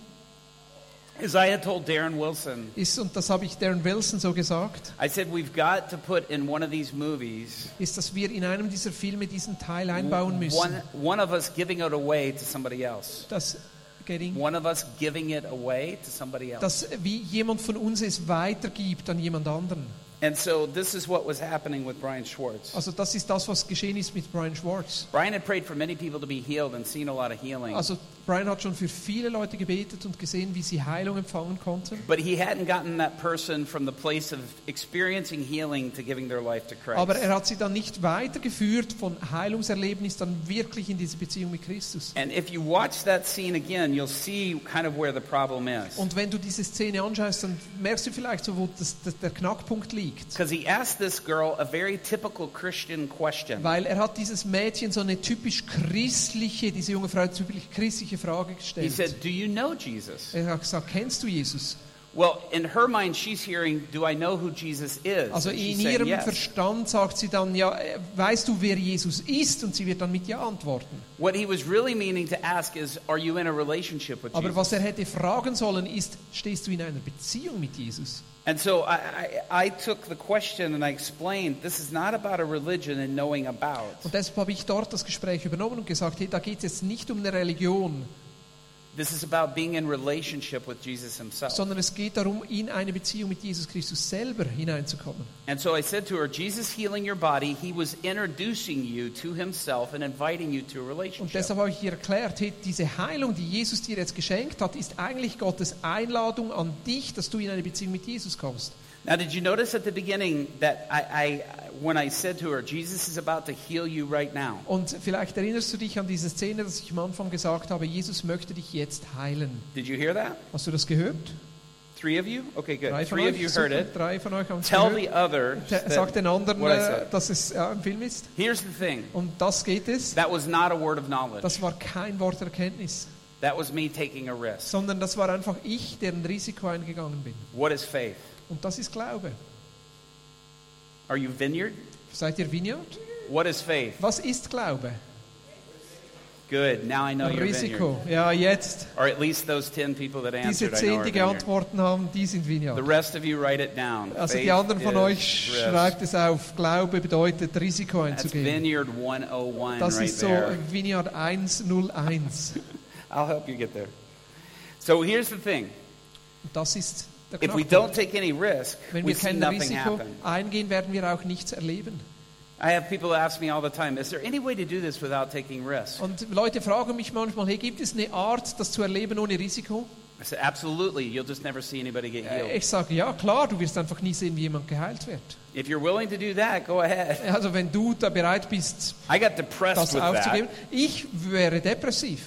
is I had told Darren Wilson, ist, und das habe ich Darren Wilson so gesagt, I said, we've got to put in one of these movies ist, dass wir in einem dieser Filme diesen Teil einbauen müssen. one, one of us giving it away to somebody else. dass, getting, One of us giving it away to somebody else. dass wie jemand von uns es weitergibt an jemand anderen. And so this is what was happening with Brian Schwartz. Also das ist das, was geschehen ist mit Brian Schwartz. Brian had prayed for many people to be healed and seen a lot of healing. Also Brian hat schon für viele Leute gebetet und gesehen, wie sie Heilung empfangen konnten. But he hadn't gotten that person from the place of experiencing healing to giving their life to Christ. Aber er hat sie dann nicht weitergeführt von Heilungserlebnis dann wirklich in diese Beziehung mit Christus. and if you watch that scene again, you'll see kind of where the problem is. Und wenn du diese Szene anschaust, dann merkst du vielleicht so, wo das, das, der Knackpunkt liegt. Because he asked this girl a very typical Christian question. Weil er hat dieses Mädchen so eine typisch christliche, diese junge Frau typisch christliche Frage He gestellt. said, Do you know Jesus? Er hat gesagt, kennst du Jesus? Well, in her mind, she's hearing, Do I know who Jesus is? Also And in ihrem yes. Verstand sagt sie dann, ja, äh, weißt du, wer Jesus ist? Und sie wird dann mit Ja antworten. What he was really meaning to ask is, Are you in a relationship with Aber Jesus? was er hätte fragen sollen, ist, stehst du in einer Beziehung mit Jesus? And so I, I, I took the question and I explained, This is not about a religion and knowing about. Und deshalb habe ich dort das Gespräch übernommen und gesagt, hey, da geht es jetzt nicht um eine Religion, This is about being in relationship with Jesus himself. sondern es geht darum, in eine Beziehung mit Jesus Christus selber hineinzukommen. And so I said to her, Jesus healing your body, he was introducing you to himself and inviting you to a relationship. Und deshalb habe ich ihr erklärt, hey, diese Heilung, die Jesus dir jetzt geschenkt hat, ist eigentlich Gottes Einladung an dich, dass du in eine Beziehung mit Jesus kommst. Now, did you notice at the beginning that I, I, when I said to her, Jesus is about to heal you right now? Und vielleicht erinnerst du dich an diese Szene, dass ich am Anfang gesagt habe, Jesus möchte dich jetzt heilen. Did you hear that? Hast du das gehört? Three of you? Okay, good. Drei Three euch, of you heard it. drei von euch haben Tell gehört. the other Te- Sag den anderen, äh, dass es ja, im Film ist. Here's the thing. Und das geht es. That was not a word of knowledge. Das war kein Wort der Erkenntnis, That was me taking a risk. sondern das war einfach ich, der ein Risiko eingegangen bin. What is faith? Und das ist Glaube. Are you vineyard? Seid ihr Vineyard? What is faith? Was ist Glaube? Good. Now I know you're Risiko. vineyard. Ja, jetzt. Or at least those 10 people that Diese answered, know zehn, die geantwortet haben, die sind The Vineyard. rest of you write it down. Also Faith die anderen von euch risk. schreibt es auf. Glaube bedeutet Risiko That's einzugehen. Vineyard 101 Das right ist so there. Vineyard 101. [LAUGHS] I'll help you get there. So here's the thing. Das ist If we don't take any risk, Wenn we wir see kein nothing Risiko happen. eingehen, werden wir auch nichts erleben. I have people ask me all the time, is there any way to do this without taking risk? Und Leute fragen mich manchmal, hey, gibt es eine Art, das zu erleben ohne Risiko? I said, absolutely. You'll just never see anybody get Äh, healed. Ich sage, ja klar, du wirst einfach nie sehen, wie jemand geheilt wird. If you're willing to do that, go ahead. Also wenn du da bereit bist, I got depressed das with aufzugeben, that. ich wäre depressiv.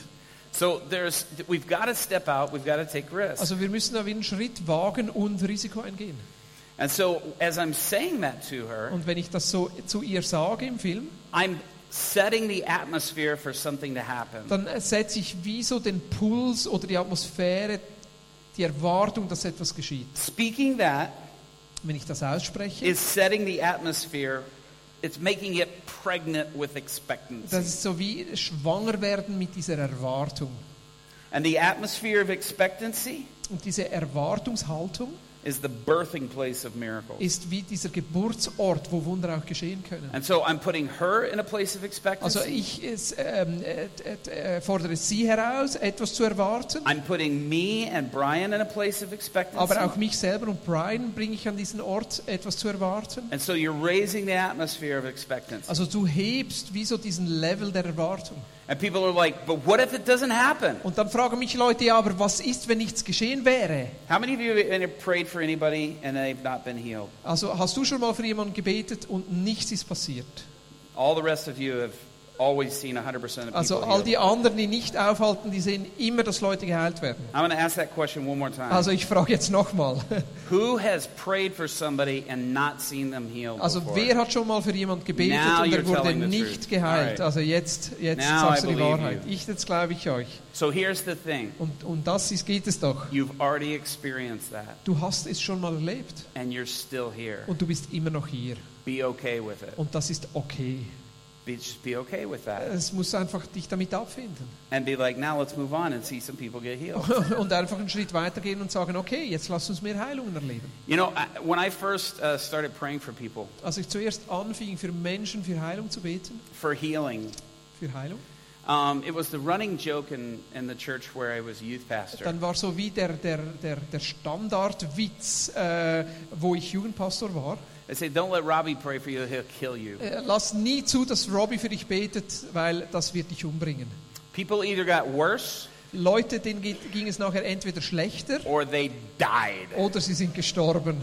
So there's, we've got to step out. We've got to take risks. Also wir müssen da einen Schritt wagen und Risiko eingehen. And so as I'm saying that to her, Und wenn ich das so zu ihr sage im Film, I'm setting the atmosphere for something to happen. dann setze ich wie so den Puls oder die Atmosphäre, die Erwartung, dass etwas geschieht. Speaking that Wenn ich das ausspreche, is setting the atmosphere. It's making it pregnant with das expectancy. ist so wie schwanger werden mit dieser Erwartung. And the atmosphere of expectancy Und diese Erwartungshaltung is the birthing place of miracles. ist wie dieser Geburtsort, wo Wunder auch geschehen können. And so I'm putting her in a place of expectancy. Also ich es, ähm, äh, äh, äh, fordere sie heraus, etwas zu erwarten, I'm putting me and Brian in a place of expectancy. aber auch mich selber und Brian bringe ich an diesen Ort, etwas zu erwarten. And so you're raising the atmosphere of expectancy. Also du hebst wie so diesen Level der Erwartung. And people are like, but what if it doesn't happen? Und dann fragen mich Leute, ja, aber was ist, wenn nichts geschehen wäre? How many of you have prayed for anybody and they've not been healed? Also hast du schon mal für jemanden gebetet und nichts ist passiert? All the rest of you have always seen 100% of people Also all die anderen, die nicht aufhalten, die sehen immer, dass Leute geheilt werden. I'm going to ask that question one more time. Also ich frage jetzt nochmal. [LAUGHS] Who has prayed for somebody and not seen them healed Also before? wer hat schon mal für jemanden gebetet Now und er wurde nicht geheilt? Alright. Also jetzt, jetzt Now sagst I du die Wahrheit. you. Ich, jetzt glaube ich euch. So here's the thing. Und, und das ist, geht es doch. You've already experienced that Du hast es schon mal erlebt and you're still here. und du bist immer noch hier. Be okay with it. Und das ist okay. Be, just be okay with that. Es muss einfach dich damit abfinden. And be like, now let's move on and see some people get healed. [LAUGHS] Und einfach einen Schritt weitergehen und sagen, okay, jetzt lass uns mehr Heilungen erleben. You know, I, when I first uh, started praying for people Als ich zuerst anfing, für Menschen für Heilung zu beten, for healing, für Heilung, um, it was the running joke in, in the church where I was youth pastor. dann war so wie der, der, der, der Standardwitz, äh, wo ich Jugendpastor war. Say, don't let Robbie pray for you, he'll kill you. Äh, Lass nie zu, dass Robbie für dich betet, weil das wird dich umbringen. People either got worse Leute, denen ging es nachher entweder schlechter or they died. oder sie sind gestorben.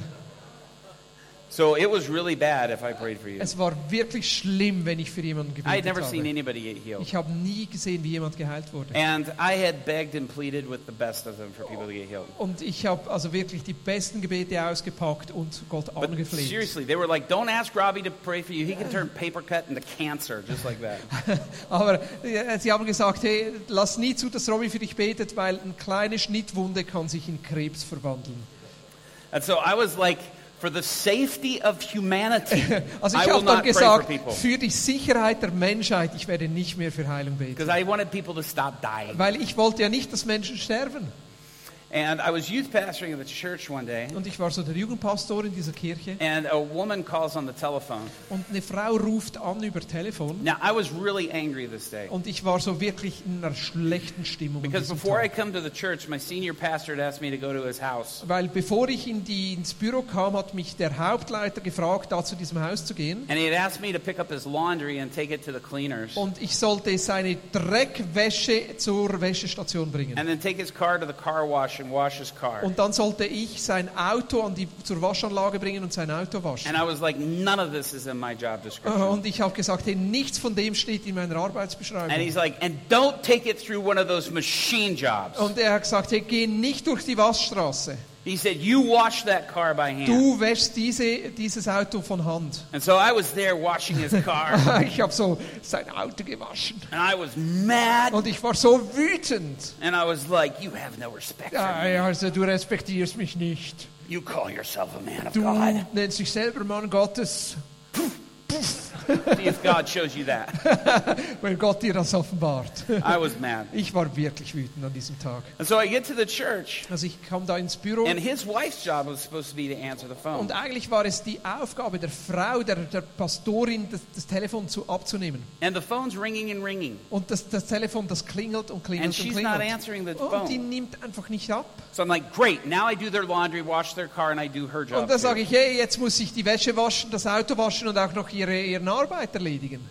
So it was really bad if I prayed for you. Es war wirklich schlimm, wenn ich für jemanden I had gebetet never seen habe. anybody get healed. Ich habe nie gesehen, wie jemand geheilt wurde. And I had begged and pleaded with the best of them for people to get healed. Und ich habe also wirklich die besten Gebete ausgepackt und Gott But angefleht. seriously, they were like, don't ask Robbie to pray for you. He can turn paper cut into cancer, just like that. [LAUGHS] Aber äh, sie haben gesagt, hey, lass nie zu, dass Robbie für dich betet, weil eine kleine Schnittwunde kann sich in Krebs verwandeln. And so I was like, for the safety of humanity, [LAUGHS] Also ich habe dann gesagt, für die Sicherheit der Menschheit, ich werde nicht mehr für Heilung beten. Because I wanted people to stop dying. Weil ich wollte ja nicht, dass Menschen sterben. And I was youth pastoring at the church one day, Und ich war so der Jugendpastor in dieser Kirche. and a woman calls on the telephone. Und eine Frau ruft an über Telefon. Now, I was really angry this day. Und ich war so wirklich in einer schlechten Stimmung. Because before I Tag. come to the church, my senior pastor had asked me to go to his house. Weil bevor ich in die, ins Büro kam, hat mich der Hauptleiter gefragt, da zu diesem Haus zu gehen. And he had asked me to pick up his laundry and take it to the cleaners. Und ich sollte seine Dreckwäsche zur Wäschestation bringen. And then take his car to the car wash and wash his car. Und dann sollte ich sein Auto an die, zur Waschanlage bringen und sein Auto waschen. And I was like, none of this is in my job description. Und ich habe gesagt, hey, nichts von dem steht in meiner And Arbeitsbeschreibung. he's like, and don't take it through one of those machine jobs. Und er hat gesagt, hey, geh nicht durch die Waschstraße. He said, you wash that car by hand. Du wäschst diese, dieses Auto von Hand. And so I was there washing his car, [LAUGHS] Ich habe so sein Auto gewaschen. and I was mad, Und ich war so wütend. and I was like, you have no respect for Ja, me. also du respektierst mich nicht. You call yourself a man of Du God. nennst dich selber Mann Gottes, See [LAUGHS] if God shows you that. [LAUGHS] weil Gott dir das offenbart. I was mad. [LAUGHS] Ich war wirklich wütend an diesem Tag. And so I get to the church, Also ich kam da ins Büro and his wife's job was supposed to be to answer the phone. und eigentlich war es die Aufgabe der Frau, der, der Pastorin, das, das Telefon zu, abzunehmen. And the phone's ringing and ringing. Und das, das Telefon, das klingelt und klingelt And und she's klingelt. not answering the und die phone. nimmt einfach nicht ab. So I'm like, great, now I do their laundry, wash their car, and I do her job. Und da sage ich, hey, jetzt muss ich die Wäsche waschen, das Auto waschen und auch noch ihre, ihren Arbeit erledigen.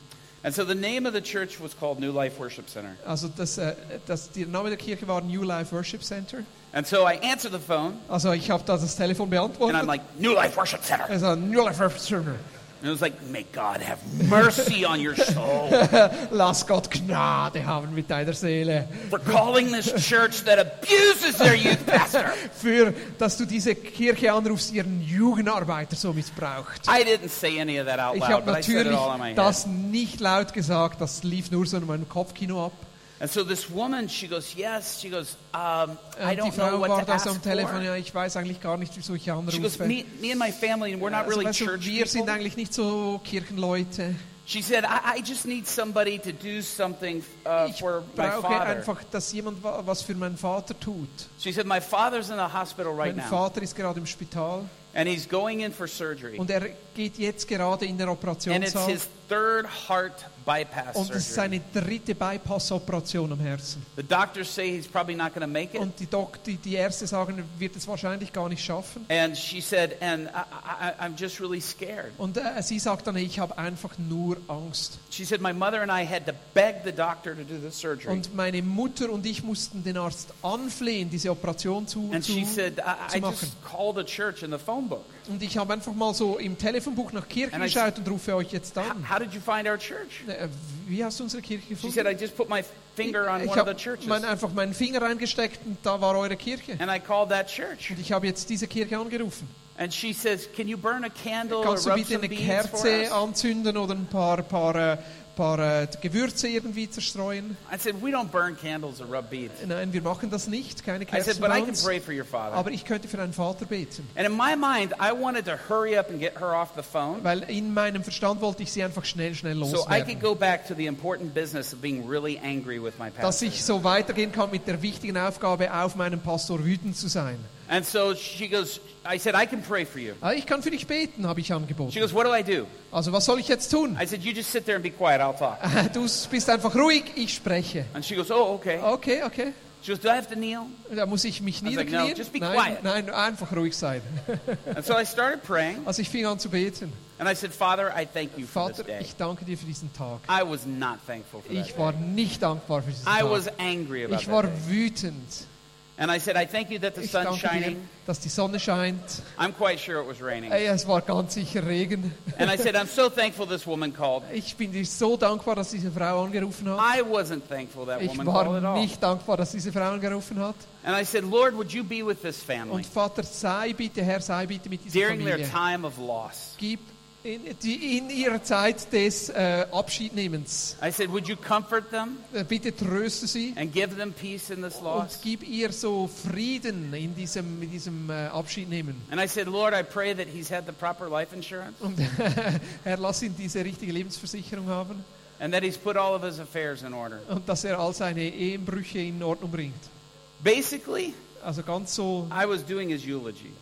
And so the name of the church was called New Life Worship Center. Also das, äh, das, der Name der Kirche war New Life Worship Center. And so I answer the phone, Also ich habe da das Telefon and. I'm like, New Life Worship Center. Also New Life Worship Center. And it was like, may God have mercy on your soul [LAUGHS] Lass Gott Gnade haben mit deiner Seele. for calling this church that abuses their youth pastor. [LAUGHS] Für, dass du diese Kirche anrufst, ihren Jugendarbeiter so missbraucht. I didn't say any of that out Ich loud, habe but I said it natürlich das nicht laut gesagt, das lief nur so in meinem Kopfkino ab. And so this woman, she goes, yes. She goes, um, I don't know what to ask Telefon, ja, ich weiß eigentlich gar nicht, wieso ich She goes, anrufe. me, me and my family, we're not Also, really weißt du, church wir sind people. eigentlich nicht so Kirchenleute. She said, I, I just need somebody to do something uh, Ich for my brauche father. einfach, dass jemand was für meinen Vater tut. She said, my father's in the hospital right mein now, Vater ist gerade im Spital and he's going in for surgery. und er geht jetzt gerade in den And it's his third heart bypass Und es ist seine dritte Bypass-Operation am Herzen. The doctors say he's probably not going to make it. Und die, Dok die, die Ärzte sagen, er wird es wahrscheinlich gar nicht schaffen. And she said, and I, I, I'm just really scared. Und äh, sie sagt dann, ich habe einfach nur Angst. She said, My mother and I had to beg the doctor to do the surgery. Und meine Mutter und ich mussten den Arzt anflehen, diese Operation zu, And zu, she said, I, I machen. just called church in the phone book. Und ich habe einfach mal so im Telefonbuch nach Kirche And I- geschaut und rufe euch jetzt an. how did you find our church? Äh, Wie hast du unsere Kirche She gefunden? said, I just put my finger on ich one of the habe churches. mein, einfach meinen Finger reingesteckt und da war eure Kirche. And I called that church. Und ich habe jetzt diese Kirche angerufen. And she says, Can you burn a candle or Kannst du bitte some eine Kerze anzünden oder ein paar, paar, äh, paar äh, Gewürze irgendwie zerstreuen? I said, We don't burn candles or rub beads. Nein, wir machen das nicht, keine I Kerzen said, But bei I can uns. pray for your father. Aber ich könnte für einen Vater beten. And in my mind, I wanted to hurry up and get her off the phone Weil in meinem Verstand wollte ich sie einfach schnell, schnell so I could loswerden. go back to the important business of being really angry with my Dass pastor. ich so weitergehen kann mit der wichtigen Aufgabe, auf meinen Pastor wütend zu sein. And so she goes, I said, I can pray for you. Ah, Ich kann für dich beten, habe ich She goes, What do I do? Also was soll ich jetzt tun? I said, You just sit there and be quiet, I'll talk. Du bist einfach ruhig, ich spreche. And she goes, Oh, okay. Okay, okay. She goes, Do I have to kneel? Da muss ich mich was like, niederknien? no, just be nein, quiet. nein, einfach ruhig sein. [LAUGHS] And so I started praying, Also ich fing an zu beten. and I said, Father, I thank you for this Vater, day. ich danke dir für diesen Tag. I was not thankful for that. Ich war nicht dankbar für diesen I was Tag. angry about Ich war wütend. And I said, I thank you that the Ich sun's danke dir, shining. dass die Sonne scheint. I'm quite sure it was raining. Ey, Es war ganz sicher Regen. And I said, I'm so thankful this woman called. [LAUGHS] Ich bin dir so dankbar, dass diese Frau angerufen hat. I wasn't thankful that Ich woman called at war all. nicht dankbar, dass diese Frau angerufen hat. And I said, Lord, would you be with this family Und Vater, sei bitte, Herr, sei bitte mit dieser during their Familie. time of loss? Gib in, die, in ihrer Zeit des äh, Abschiednehmens. I said, would you comfort them Äh, bitte tröste sie and give them peace in this und loss? gib ihr so Frieden in diesem, in diesem äh, Abschiednehmen. And I said, Lord, I pray that he's had the proper life insurance Und [LAUGHS] Herr, lass ihn diese richtige Lebensversicherung haben and that he's put all of his affairs in order. und dass er all seine Ehebrüche in Ordnung bringt. Basically, Also ganz so, I was doing his eulogy.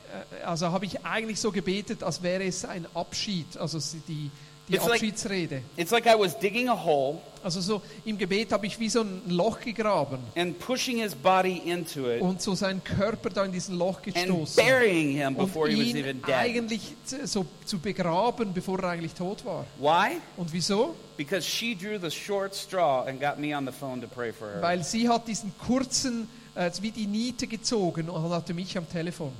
äh, also habe ich eigentlich so gebetet, als wäre es ein Abschied, also die, die It's like- Abschiedsrede. It's like I was digging a hole Also so im Gebet habe ich wie so ein Loch gegraben and pushing his body into it und so seinen Körper da in diesen Loch and gestoßen. burying him Und before he was ihn even dead. eigentlich so zu begraben, bevor er eigentlich tot war. Why? Und wieso? Because she drew the short straw and got me on the phone to pray for her. Weil sie hat diesen kurzen, äh, wie die Niete gezogen und hatte mich am Telefon.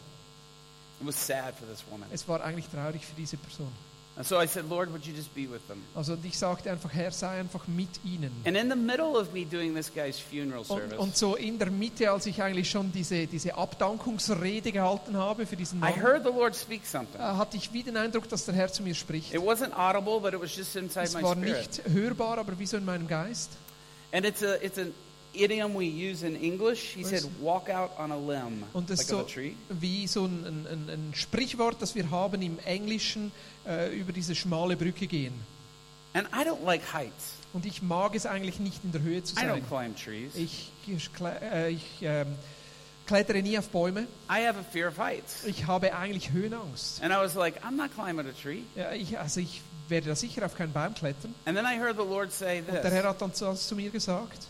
It was sad for this woman. Es war eigentlich traurig für diese Person. And so I said, Lord, would you just be with them? Also und ich sagte einfach, Herr, sei einfach mit ihnen. And in the middle of me doing this guy's funeral Und, service, und so in der Mitte, als ich eigentlich schon diese, diese Abdankungsrede gehalten habe für diesen I Mann, heard the Lord speak something. äh, hatte ich wie den Eindruck, dass der Herr zu mir spricht. It wasn't audible, but it was just inside Es my war spirit. nicht hörbar, aber wie so in meinem Geist. And it's a it's an idiom we use in English. He Was- said, "Walk out on a limb, Und das like so a tree." wie so ein, ein, ein, Sprichwort, das wir haben im Englischen, äh, über diese schmale Brücke gehen. And I don't like heights. Und ich mag es eigentlich nicht in der Höhe zu I sein. don't climb trees. Ich, ich, äh, ich ähm, klettere nie auf Bäume. I have a fear of heights. Ich habe eigentlich Höhenangst. And I was like, I'm not climbing a tree. Ja, ich, also ich werde da sicher auf keinen Baum klettern. And then I heard the Lord say Und der Herr this. hat dann zu, zu mir gesagt,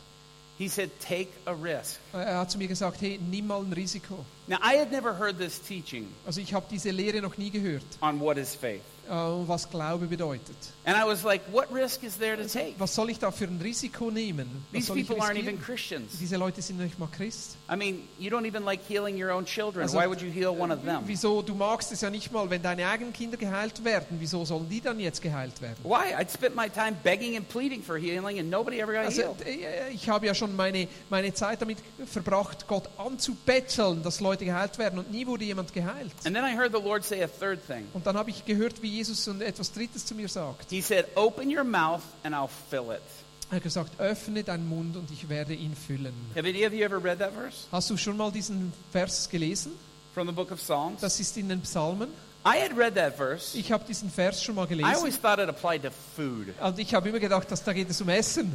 He said, "Take a risk." er hat zu mir gesagt, hey, nimm mal ein Risiko. Now, I had never heard this teaching Also ich habe diese Lehre noch nie gehört, on what is faith. Äh, was Glaube bedeutet. And I was like, what risk is there to take? Was soll ich da für ein Risiko nehmen? Was These people aren't even? Christians. Diese Leute sind nicht mal Christ. I mean, you don't even like healing your own children. Also, Why would you heal one of them? Wieso? Du magst es ja nicht mal, wenn deine eigenen Kinder geheilt werden. Wieso sollen die dann jetzt geheilt werden? Why? I'd spent my time begging and pleading for healing, and nobody ever got Also, healed. äh, ich habe ja schon meine, meine Zeit damit verbracht, Gott anzubetteln, dass Leute geheilt werden und nie wurde jemand geheilt. And then I heard the Lord say a third thing. Und dann habe ich gehört, wie Jesus so etwas Drittes zu mir sagt. He said, Open your mouth and I'll fill it. Er hat gesagt, öffne deinen Mund und ich werde ihn füllen. Have any of you ever read that verse Hast du schon mal diesen Vers gelesen? from the book of Psalms? Das ist in den Psalmen. I had read that verse. Ich habe diesen Vers schon mal I gelesen. always thought it applied to food. Und ich habe immer gedacht, dass da geht es um Essen.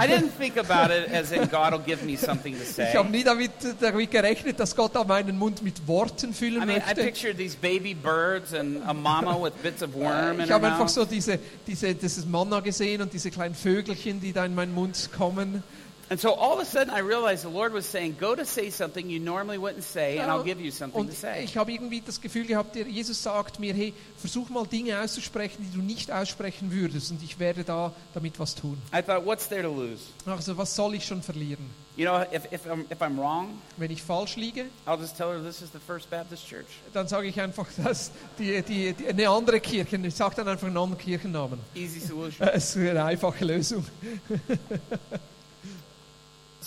I didn't think about it as in God will give me something to Ich say. habe nie damit, damit gerechnet, dass Gott meinen Mund mit Worten I füllen mean, I möchte. pictured these baby birds and a mama with bits of worm in Ich habe einfach so diese, diese, dieses Manna gesehen und diese kleinen Vögelchen, die da in meinen Mund kommen. And so all of a sudden I realized the Lord was saying, go to say something you normally wouldn't say, and I'll give you something Und to say. ich habe irgendwie das Gefühl gehabt, der Jesus sagt mir, hey, versuch mal Dinge auszusprechen, die du nicht aussprechen würdest und ich werde da damit was tun. I thought, what's there to lose? Also was soll ich schon verlieren? You know, if, if, I'm, if I'm wrong, Wenn ich falsch liege, I'll just tell her this is the First Baptist Church. dann sage ich einfach, dass die, die, die, eine andere Kirche, ich sage dann einfach einen anderen Kirchennamen. Easy solution. Es ist eine einfache Lösung. [LAUGHS]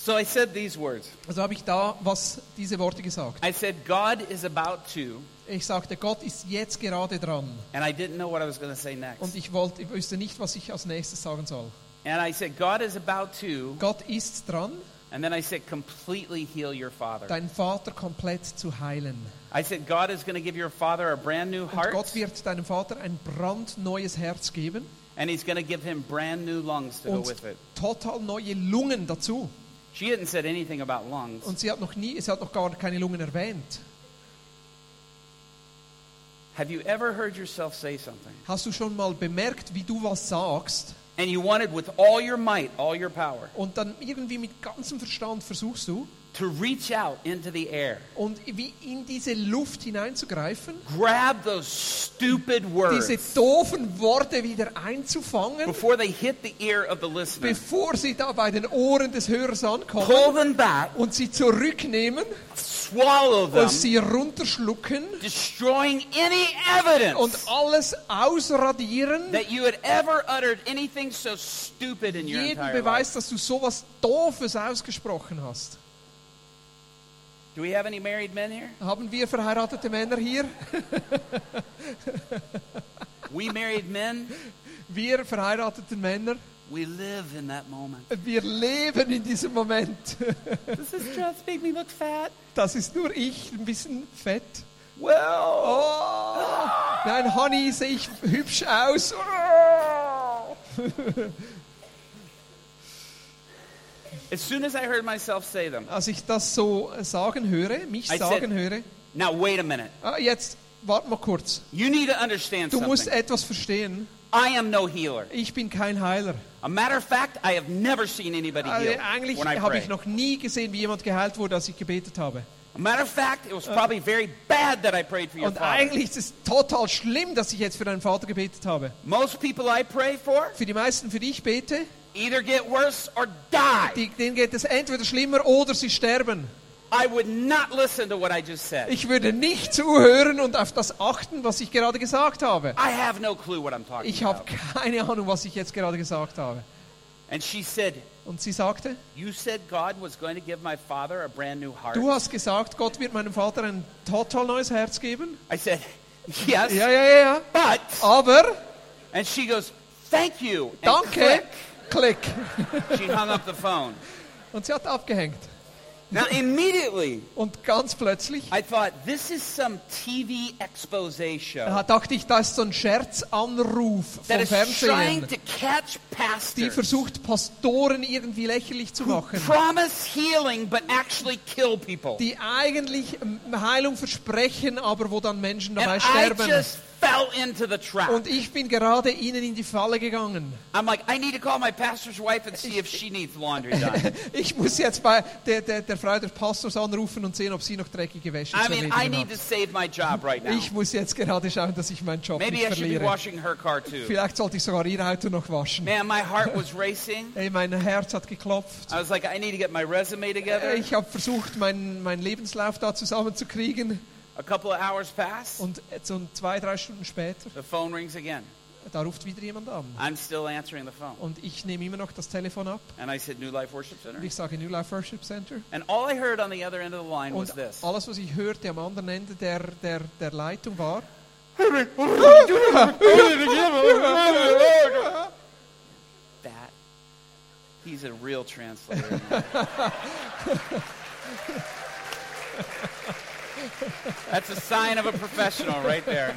so I said these words. Also habe ich da was diese Worte gesagt. I said, God is about to, Ich sagte, Gott ist jetzt gerade dran. and I didn't know what I was going to say next. Und ich, wollte, ich wusste nicht, was ich als nächstes sagen soll. And I said, God is about to, Gott ist dran, and then I said, completely heal your father. deinen Vater komplett zu heilen. I said, God is going to give your father a brand new heart. Und Gott wird deinem Vater ein brandneues Herz geben and he's going to give him brand new lungs to go und with it. total neue Lungen dazu. She hadn't said anything about lungs. Und sie hat noch nie, sie hat noch gar keine Lungen erwähnt. Have you ever heard yourself say something? Hast du schon mal bemerkt, wie du was sagst And you wanted with all your might, all your power, und dann irgendwie mit ganzem Verstand versuchst du to reach out into the air, und wie in diese Luft hineinzugreifen, grab those stupid words diese doofen Worte wieder einzufangen, before they hit the ear of the listener, bevor sie da bei den Ohren des Hörers pull ankommen them back, und sie zurücknehmen swallow them, und sie runterschlucken destroying any evidence und alles ausradieren, that you had ever uttered anything so stupid in your jeden entire Beweis, life. dass du sowas Doofes ausgesprochen hast. Do we have any married men here? Haben wir verheiratete Männer hier? [LAUGHS] We married men, Wir verheiratete Männer, we live in that moment. wir leben in diesem Moment. [LAUGHS] This dress make me look fat? Das ist nur ich, ein bisschen fett. Well, Oh, nein, Honey, sehe ich hübsch aus. [LAUGHS] as soon as I heard myself say them, Als ich das so sagen höre, mich I sagen said- höre, now wait a minute. ah, jetzt warte mal kurz. You need to understand Du musst something. etwas verstehen. I am no healer. Ich bin kein Heiler. A matter of fact, I have never seen anybody Also, healed eigentlich when I habe pray. ich noch nie gesehen, wie jemand geheilt wurde, als ich gebetet habe. A matter of fact, it was probably very bad that I prayed for your Und father. eigentlich ist es total schlimm, dass ich jetzt für deinen Vater gebetet habe. Most people I pray for Für die meisten, für die ich bete, either get worse or die. die, denen geht es entweder schlimmer oder sie sterben. I would not listen to what I just said. Ich würde nicht zuhören und auf das achten, was ich gerade gesagt habe. I have no clue what I'm talking Ich habe about. keine Ahnung, was ich jetzt gerade gesagt habe. And she said, Und sie sagte, You said God was going to give my father a brand new heart. du hast gesagt, Gott wird meinem Vater ein total neues Herz geben. I said, Yes, Ja, ja, ja, ja. but. Aber, And she goes, Thank you. And danke, click, she hung up the phone. Und sie hat abgehängt. Now, immediately, Und ganz plötzlich I thought, This is some TV expose show da dachte ich, das ist so ein Scherzanruf vom Fernsehen, to catch die pastors versucht, Pastoren irgendwie lächerlich zu machen. promise healing but actually kill people. Die eigentlich Heilung versprechen, aber wo dann Menschen dabei And I sterben. just fell into the trap. Und ich bin gerade ihnen in die Falle gegangen. I'm like, I need to call my pastor's wife and see if she [LAUGHS] needs laundry done. Ich muss jetzt bei der, der, der Frau des Pastors anrufen und sehen, ob sie noch dreckige Wäsche I zu mean, I need to hat. save my job right now. Ich muss jetzt gerade schauen, dass ich meinen Job Maybe nicht I should be verliere. washing her car too. Vielleicht sollte ich sogar ihr Auto noch waschen. Man, my heart [LAUGHS] was racing. Hey, mein Herz hat geklopft. I was like, I need to get my resume together. Ich habe versucht, meinen, meinen Lebenslauf da zusammenzukriegen. A couple of hours pass. Und so zwei, drei Stunden später, The phone rings again. da ruft wieder jemand an. I'm still answering the phone. Und ich nehme immer noch das Telefon ab. And I said, New Life Worship Center. Und ich sage New Life Worship Center. And all I heard on the other end of the line was Und this. alles, was ich hörte am anderen Ende der, der, der Leitung war, That. He's a real translator. [LAUGHS] [LAUGHS] That's a sign of a professional right there.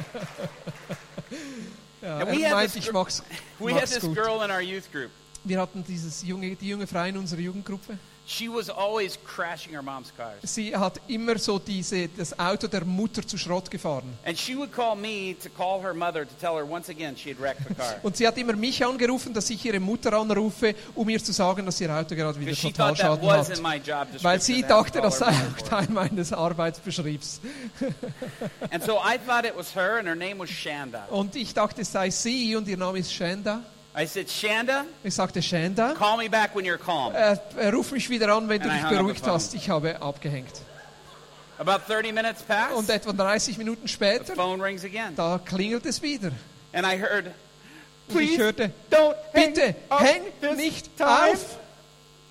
ja, And er we had meint, this ich mach's, We had this gut. girl in our youth group. Wir hatten dieses junge, die junge Frau in unserer Jugendgruppe. She was always crashing her mom's cars. Sie hat immer so diese, das Auto der Mutter zu Schrott gefahren. And she would call me to call her mother to tell her once again she had wrecked the car. Und sie hat immer mich angerufen, dass ich ihre Mutter anrufe, um ihr zu sagen, dass ihr Auto gerade wieder that Totalschaden hat. my job Weil sie dachte, das sei auch. Teil meines Arbeitsbeschriebs. And so I thought it was her, and her name was Shanda. Und ich dachte, es sei sie und ihr Name ist Shanda. I said, Shanda, Ich sagte, Shanda, call me back when you're calm. äh, ruf mich wieder an, wenn du And I dich hung up the beruhigt phone. hast. Ich habe abgehängt. About 30 minutes passed. Und etwa 30 Minuten The später, phone rings again. da klingelt es wieder. And I heard, Und ich please hörte, don't hang bitte, up häng this nicht time. auf.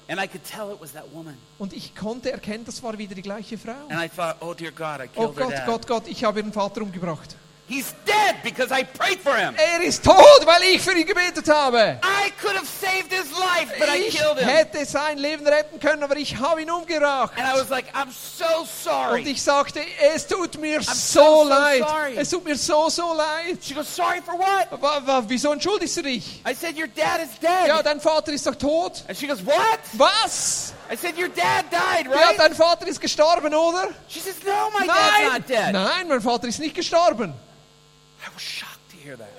And I could tell it was that woman. Und ich konnte erkennen, das war wieder die gleiche Frau. And I thought, oh dear God, I Oh killed her Gott, dad. Gott, Gott, ich habe ihren Vater umgebracht. He's dead because I prayed for him. Er ist tot, weil ich für ihn gebetet habe. I could have saved his life, but I Ich killed him. hätte sein Leben retten können, aber ich habe ihn umgebracht. And I was like, I'm so sorry. Und ich sagte, es tut mir so, so so leid. sorry. Es tut mir so, so leid. She goes, sorry for what? Wa- Wieso entschuldigst du dich? I said, your dad is dead. Ja, dein Vater ist doch tot. And she goes, what? Was? I said, your dad died, Ja, right? dein Vater ist gestorben, oder? She says, no, my dad's Nein, not dead. nein, mein Vater ist nicht gestorben. I was shocked to hear that.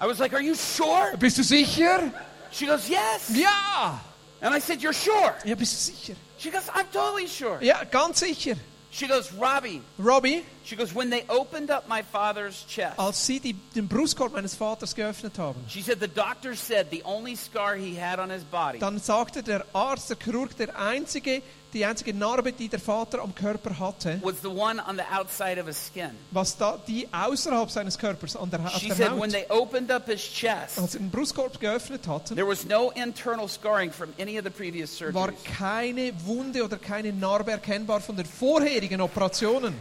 I was like, are you sure? Bist du sicher? She goes, yes. Ja. And I said, you're sure? Ja, bist du sicher? She goes, I'm totally sure. Ja, ganz sicher. She goes, Robbie. Robbie, She goes, when they opened up my father's chest, als sie die, den Brustkorb meines Vaters geöffnet haben, she said the doctor said the only scar he had on his body dann sagte der Arzt, der Chirurg, der einzige, die einzige Narbe, die der Vater am Körper hatte, was the one on the outside of his skin. was da die außerhalb seines Körpers an der, auf She der said when Haut, they opened up his chest, als sie den Brustkorb geöffnet hatten, there was no internal scarring from any of the previous war surgeries. keine Wunde oder keine Narbe erkennbar von den vorherigen Operationen.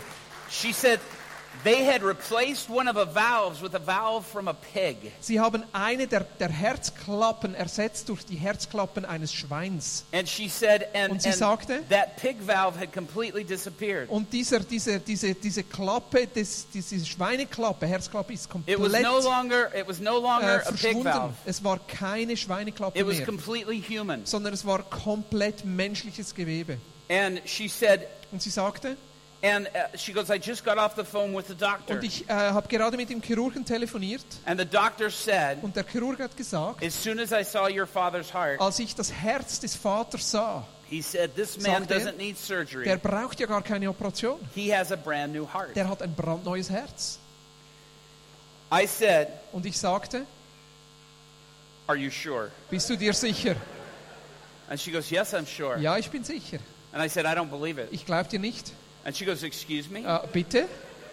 She said they had replaced one of the valves with a valve from a pig. Sie haben eine der, der Herzklappen ersetzt durch die Herzklappen eines Schweins. And she said, and, Und sie and sagte- that pig valve had completely disappeared. Und dieser, diese, diese, diese Klappe, des, diese Schweineklappe, Herzklappe ist komplett It was no longer, it was no äh, longer a pig valve. Es war keine Schweineklappe It was mehr, completely human. sondern es war komplett menschliches Gewebe. And she said, Und sie sagte, and uh, she goes, I just got off the phone with the doctor. und ich äh, habe gerade mit dem Chirurgen telefoniert And the doctor said, und der Chirurg hat gesagt, as soon as I saw your father's heart, als ich das Herz des Vaters sah, he said, this man er, doesn't need surgery. der braucht ja gar keine Operation. He has a brand new heart. Der hat ein brandneues Herz. I said, Und ich sagte, are you sure? bist du dir sicher? And she goes, yes, I'm sure. Ja, ich bin sicher. And I said, I don't believe it. Ich glaube dir nicht. And she goes, excuse me? Äh, bitte?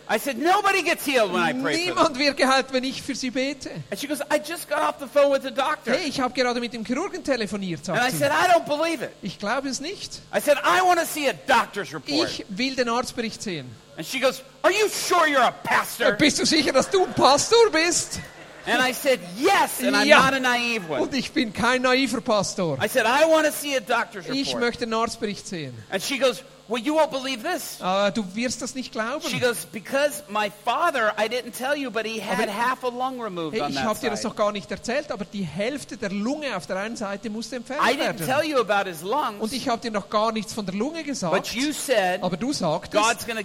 I said, nobody gets healed when I pray for them. Niemand wird geheilt, wenn ich für sie bete. And she goes, I just got off the phone with the doctor. Hey, ich habe gerade mit dem Chirurgen telefoniert, And I sagt sie. said, I don't believe it. Ich glaube es nicht. I said, I want to see a doctor's report. Ich will den Arztbericht sehen. And she goes, Are you sure you're a pastor? Bist du sicher, dass du ein Pastor bist? And I said, Yes, and I'm Ja. not a naive one. Und ich bin kein naiver Pastor. I said, I want to see a doctor's Ich report. möchte einen Arztbericht sehen. And she goes, Well, you won't believe this. Äh, du wirst das nicht She glauben. goes, Because my father, I didn't tell you, but he had half a lung removed Hey, on ich that habe dir das side. noch gar nicht erzählt, aber die Hälfte der Lunge auf der einen Seite musste entfernt I didn't tell werden. you about his Und lungs, ich habe dir noch gar nichts von der Lunge but gesagt. you said Aber du sagtest, God's going to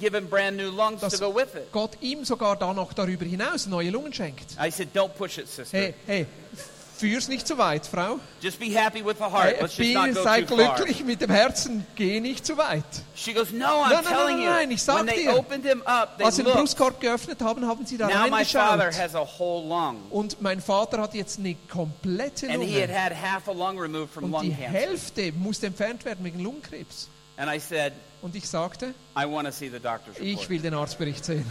give him brand new lungs to go with it. Gott ihm sogar da noch darüber hinaus neue Lungen schenkt. I said, Don't push it, sister. Hey, hey, führ's nicht zu weit, Frau. Just be happy with the heart. Let's just not go sei too far. glücklich mit dem Herzen, geh nicht zu weit. She goes, No, I'm Nein, nein, telling nein, nein, ich sag dir. opened him up, they Als sie den. Brustkorb geöffnet haben, haben sie da Now my father reingeschaut. has a whole lung. Und mein Vater hat jetzt eine komplette And he had Lunge. had half a lung removed from Und lung die cancer. Hälfte musste entfernt werden wegen Lungenkrebs. And I said, Und ich sagte, ich will den Arztbericht sehen.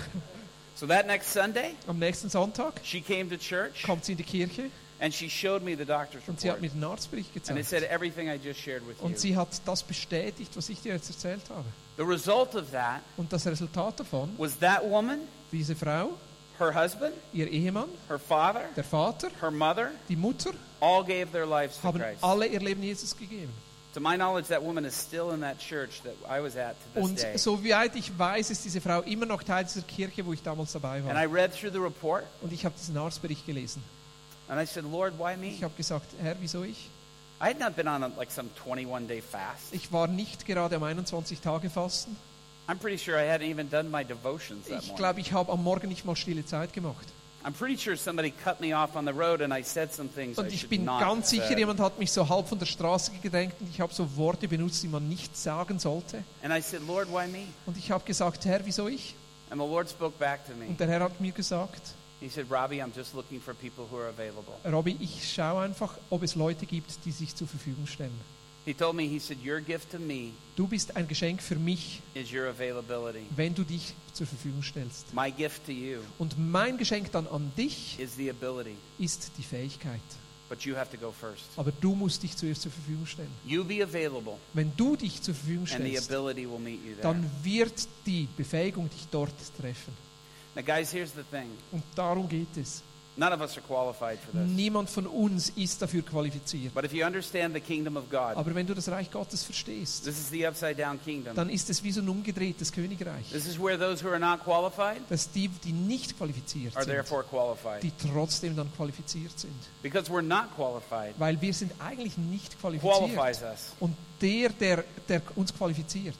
So that next Sunday, Am nächsten Sonntag she came to church kommt sie in die Kirche and she showed me the doctor's und sie hat mir den Arztbericht And it gezeigt. said everything I just shared with Und you. sie hat das bestätigt, was ich dir jetzt erzählt habe. The result of that Und das Resultat davon, was that woman, diese Frau, her husband, ihr Ehemann, her father, der Vater, her mother, die Mutter, all gave their lives to haben Christ. alle ihr Leben Jesus gegeben. To my knowledge, that woman is still in that church that I was at to this Und day. soweit ich weiß, ist diese Frau immer noch Teil dieser Kirche, wo ich damals dabei And I war. read through the report, Und ich habe diesen Arztbericht gelesen. and I said, Lord, why me? Ich habe gesagt, Herr, wieso ich? I had not been on a, like some 21 day fast. Ich war nicht gerade am 21 Tage Fasten. I'm pretty sure I hadn't even done my devotions that Ich morning. glaube, ich habe am Morgen nicht mal stille Zeit gemacht. I'm pretty sure somebody cut me off on the road and I said some things I Und ich bin ganz sicher, jemand hat mich so halb von der Straße gedrängt und ich habe so Worte benutzt, die man nicht sagen sollte. And I said, Lord, why me? Und ich habe gesagt, Herr, wieso ich? Und der Herr hat mir gesagt, He said, Robbie, I'm just looking for people who are available. Robby, ich schaue einfach, ob es Leute gibt, die sich zur Verfügung stellen. He told me, he said, your gift to me Du bist ein Geschenk für mich, is your availability. wenn du dich zur Verfügung stellst. My gift to you Und mein Geschenk dann an dich is the ability, ist die Fähigkeit. but you have to go first. Aber du musst dich zuerst zur Verfügung stellen. You be available, Wenn du dich zur Verfügung and the stellst, ability will meet you there. dann wird die Befähigung dich dort treffen. Now, guys, here's the thing. Und darum geht es. None of us are qualified for this. Niemand von uns ist dafür qualifiziert. But if you understand the kingdom of God, Aber wenn du das Reich Gottes verstehst, this is the upside down kingdom. dann ist es wie so ein umgedrehtes Königreich. This is where those who are not qualified Dass die, die nicht qualifiziert are sind, therefore qualified. die trotzdem dann qualifiziert sind. Because we're not qualified Weil wir sind eigentlich nicht qualifies qualifiziert. us. Und der, der, der uns qualifiziert,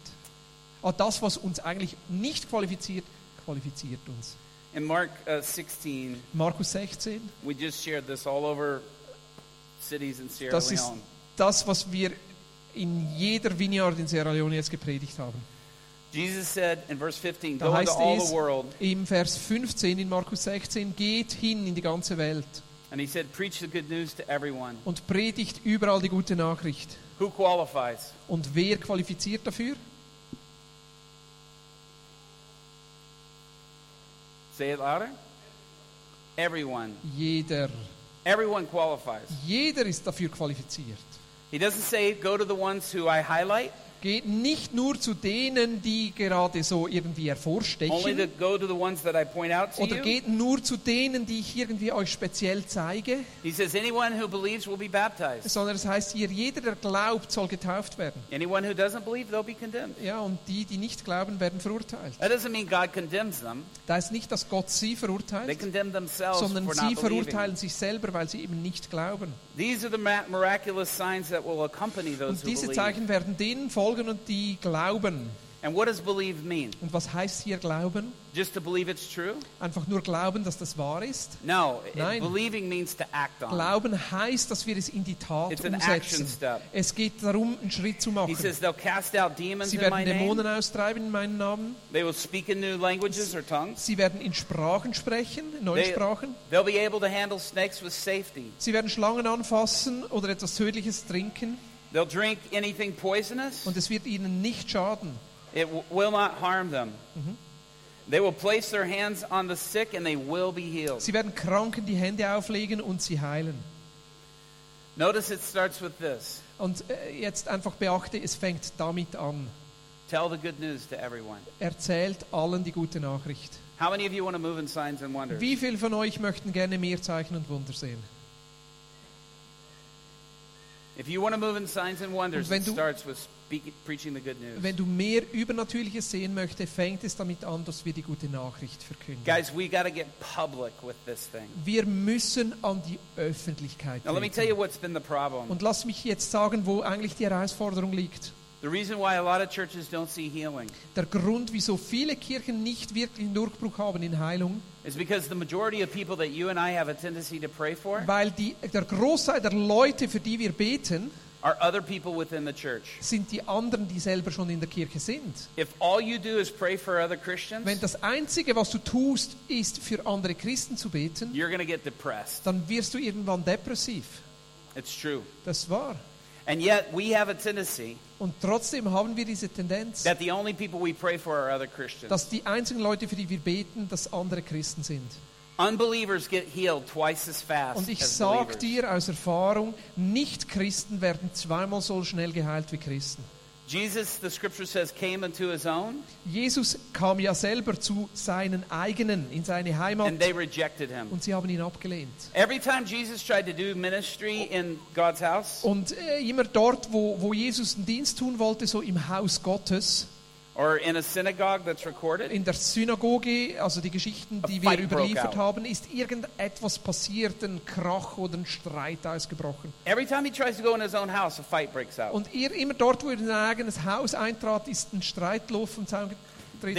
das, was uns eigentlich nicht qualifiziert, qualifiziert uns. In Mark uh, 16, Markus 16, we just shared this all over cities in Sierra das ist Leone. das, was wir in jeder Vineyard in Sierra Leone jetzt gepredigt haben. Jesus said in verse 15, Da Go into heißt all es the world. im Vers 15 in Markus 16, geht hin in die ganze Welt And he said, Preach the good news to everyone. und predigt überall die gute Nachricht. Who qualifies? Und wer qualifiziert dafür? Say it louder. Everyone. Jeder. Everyone qualifies. Jeder ist dafür qualifiziert. He doesn't say, Go to the ones who I highlight, Geht nicht nur zu denen, die gerade so irgendwie hervorstechen. Oder geht nur zu denen, die ich irgendwie euch speziell zeige. Says, believes will be baptized. Sondern es heißt hier, jeder, der glaubt, soll getauft werden. Believe. Ja, und die, die nicht glauben, werden verurteilt. That doesn't mean God condemns them. Da ist nicht, dass Gott sie verurteilt, sondern sie verurteilen sich selber, weil sie eben nicht glauben. Und diese. Zeichen werden denen folgen und die glauben. And what does believe mean? Und was heißt hier glauben? Just to believe it's true? Einfach nur glauben, dass das wahr ist? No, Nein. believing means to act on. Glauben heißt, dass wir es in die Tat It's umsetzen. Es geht darum, einen Schritt zu He machen. says they'll cast out demons Sie in werden name. Dämonen austreiben in meinem Namen. They will speak in new languages or tongues. Sie werden in Sprachen sprechen, in neuen They, Sprachen. they'll be able to handle snakes with safety. Sie werden Schlangen anfassen oder etwas Tödliches trinken. They'll drink anything poisonous. Und es wird ihnen nicht schaden. It will not harm them. They will place their hands on the sick and they will be healed. Sie werden Kranken die Hände auflegen und sie heilen. Notice it starts with this Und äh, jetzt einfach beachte, es fängt damit an. tell the good news to everyone. Erzählt allen die gute Nachricht. How many of you want to move in signs and wonders? Wie viele von euch möchten gerne mehr Zeichen und Wunder sehen? If you want to move in signs and wonders, wenn du-. Wenn mehr Übernatürliches sehen möchtest, fängt es damit an, dass wir die gute Nachricht verkünden. Guys, we got to get public with this thing. Wir müssen an die Öffentlichkeit Now, let me tell you treten. what's been the problem. Und lass mich jetzt sagen, wo eigentlich die Herausforderung liegt. The reason why a lot of churches don't see healing Der Grund, wieso viele Kirchen nicht wirklich einen Durchbruch haben in Heilung, is because the majority of people that you and I have a tendency to pray for weil die, der Großteil der Leute, für die wir beten, are other people within the church. sind die anderen, die selber schon in der Kirche sind. If all you do is pray for other Christians, Wenn das Einzige, was du tust, ist, für andere Christen zu beten, you're get depressed. dann wirst du irgendwann depressiv. It's true. Das ist wahr. And yet, we have a tendency Und trotzdem haben wir diese Tendenz, that the only people we pray for are other Christians. dass die einzigen Leute, für die wir beten, dass andere Christen sind. Unbelievers get healed twice as fast Und ich as sag believers. dir aus Erfahrung, Nicht-Christen werden zweimal so schnell geheilt wie Christen. Jesus, the scripture says, came into his own, Jesus kam ja selber zu seinen eigenen, in seine Heimat, and they rejected him. und sie haben ihn abgelehnt. Every time Jesus tried to do ministry in God's house, Und äh, immer dort, wo, wo Jesus einen Dienst tun wollte, so im Haus Gottes, or in a synagogue that's recorded, in der Synagoge, also die Geschichten, die wir überliefert haben, ist irgendetwas passiert, ein Krach oder ein Streit ausgebrochen. every time he tries to go in his own house, a fight breaks out. Und ihr, immer dort, wo er in sein eigenes Haus eintrat, ist ein Streit los getreten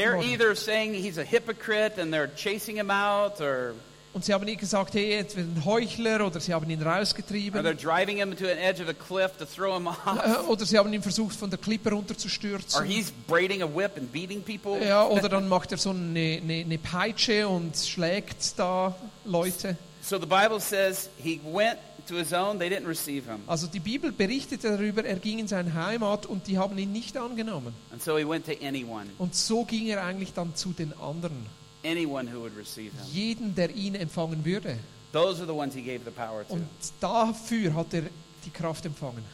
They're worden. either saying he's a hypocrite and they're chasing him out, or, Und sie haben ihm gesagt, hey, jetzt wird ein Heuchler, oder sie haben ihn or they're rausgetrieben, driving him to an edge of a cliff to throw him off, äh, oder sie haben ihn versucht, von der Klippe or runterzustürzen. he's braiding a whip and beating people. Ja, oder dann macht er so eine, eine, eine Peitsche und schlägt da Leute. So the Bible says he went to his own, they didn't receive him. Also die Bibel berichtet darüber, er ging in seine Heimat und die haben ihn nicht angenommen. And so he went to anyone, Und so ging er eigentlich dann zu den anderen. Anyone who would receive him. Jeden, der ihn empfangen würde. Those are the ones he gave the power to. Und dafür hat er die Kraft empfangen.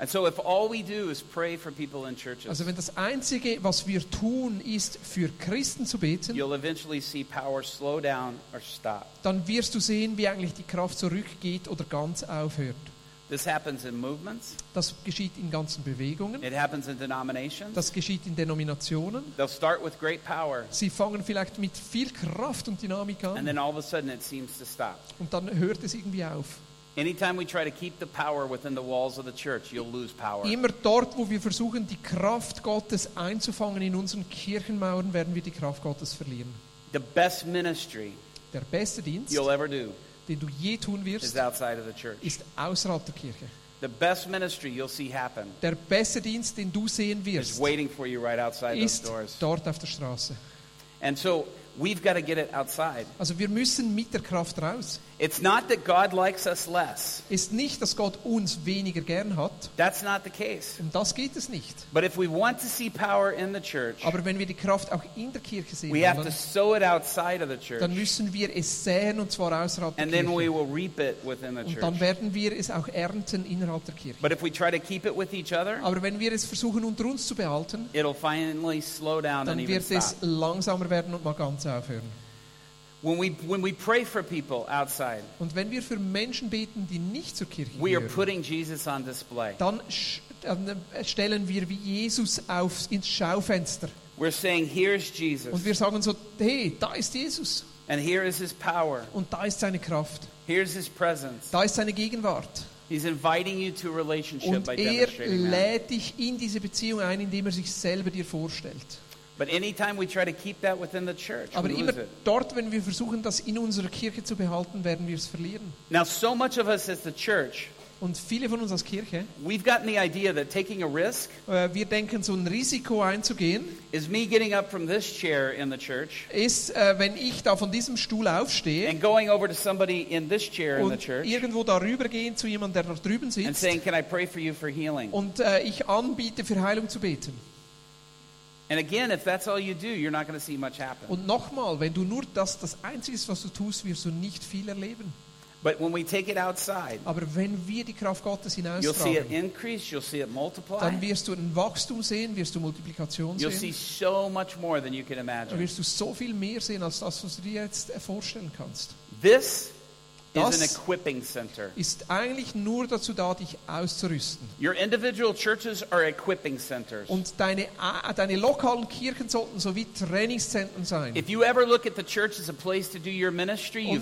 And so if all we do is pray for people in churches, Also wenn das Einzige, was wir tun, ist für Christen zu beten, you'll eventually see power slow down or stop. dann wirst du sehen, wie eigentlich die Kraft zurückgeht oder ganz aufhört. This happens in movements. Das geschieht in ganzen Bewegungen, It happens in denominations. das geschieht in Denominationen. They'll start with great power, Sie fangen vielleicht mit viel Kraft und Dynamik and an then all of a sudden it seems to stop. und dann hört es irgendwie auf. Anytime we try to keep the power within the walls of the church, you'll lose power. Immer dort, wo wir versuchen, die Kraft Gottes einzufangen in unseren Kirchenmauern, werden wir die Kraft Gottes verlieren. The best ministry Der beste Dienst, you'll ever do den du je tun is wirst, outside of the church. ist außerhalb der Kirche. The best ministry you'll see happen Der beste Dienst, den du sehen is waiting for you right outside those ist doors. dort auf der Straße. And so we've got to get it outside. Also wir müssen mit der Kraft raus. It's not that God likes us less. Ist nicht, dass Gott uns weniger gern hat, That's not the case. um das geht es nicht. But if we want to see power in the church, Aber wenn wir die Kraft auch in der Kirche sehen we have to wollen, sow it outside of the church. dann müssen wir es säen und zwar außerhalb der And then we Kirche. will reap it within the Und dann church. werden wir es auch ernten innerhalb der Kirche. But if we try to keep it with each other, Aber wenn wir es versuchen unter uns zu behalten, it'll finally slow down and dann even wird es stop. langsamer werden und mal ganz aufhören. When we, when we pray for people outside, Und wenn wir für Menschen beten, die nicht zur Kirche we are gehören, putting Jesus on display. dann, sch- dann äh, stellen wir wie Jesus auf, ins Schaufenster. We're saying, here's Jesus, Und wir sagen so, hey, da ist Jesus. and here is his power, Und da ist seine Kraft. here's his presence. Da ist seine Gegenwart. He's inviting you to a relationship Und by er demonstrating that. lädt dich in diese Beziehung ein, indem er sich selber dir vorstellt. But anytime we try to keep that within the church, Aber we immer lose it. dort, wenn wir versuchen, das in unserer Kirche zu behalten, werden wir es verlieren. Now, so much of us as the church, Und viele von uns als Kirche, we've gotten the idea that taking a risk äh, wir denken, so ein Risiko einzugehen, is me getting up from this chair in the church ist, äh, wenn ich da von diesem Stuhl aufstehe and going over to somebody in this chair in the und church irgendwo darüber gehen zu jemandem, der da drüben and sitzt saying, Can I pray for you for healing? und äh, ich anbiete, für Heilung zu beten. And again, if that's all you do, you're not going to see much happen. Und nochmal, wenn du nur das, das Einzige ist, was du tust, wirst du nicht viel erleben. But when we take it outside, Aber wenn wir die Kraft Gottes you'll see it hinaustragen, increase, you'll see it multiply, dann wirst du ein Wachstum sehen, wirst du Multiplikation you'll see sehen. so much more than you can Dann imagine. wirst du so viel mehr sehen, als das, was du dir jetzt äh, vorstellen kannst. This is Das-. Ist eigentlich nur dazu da, dich auszurüsten. Your individual churches are equipping centers. Und deine, deine lokalen Kirchen sollten so wie Trainingszentren sein. Ministry.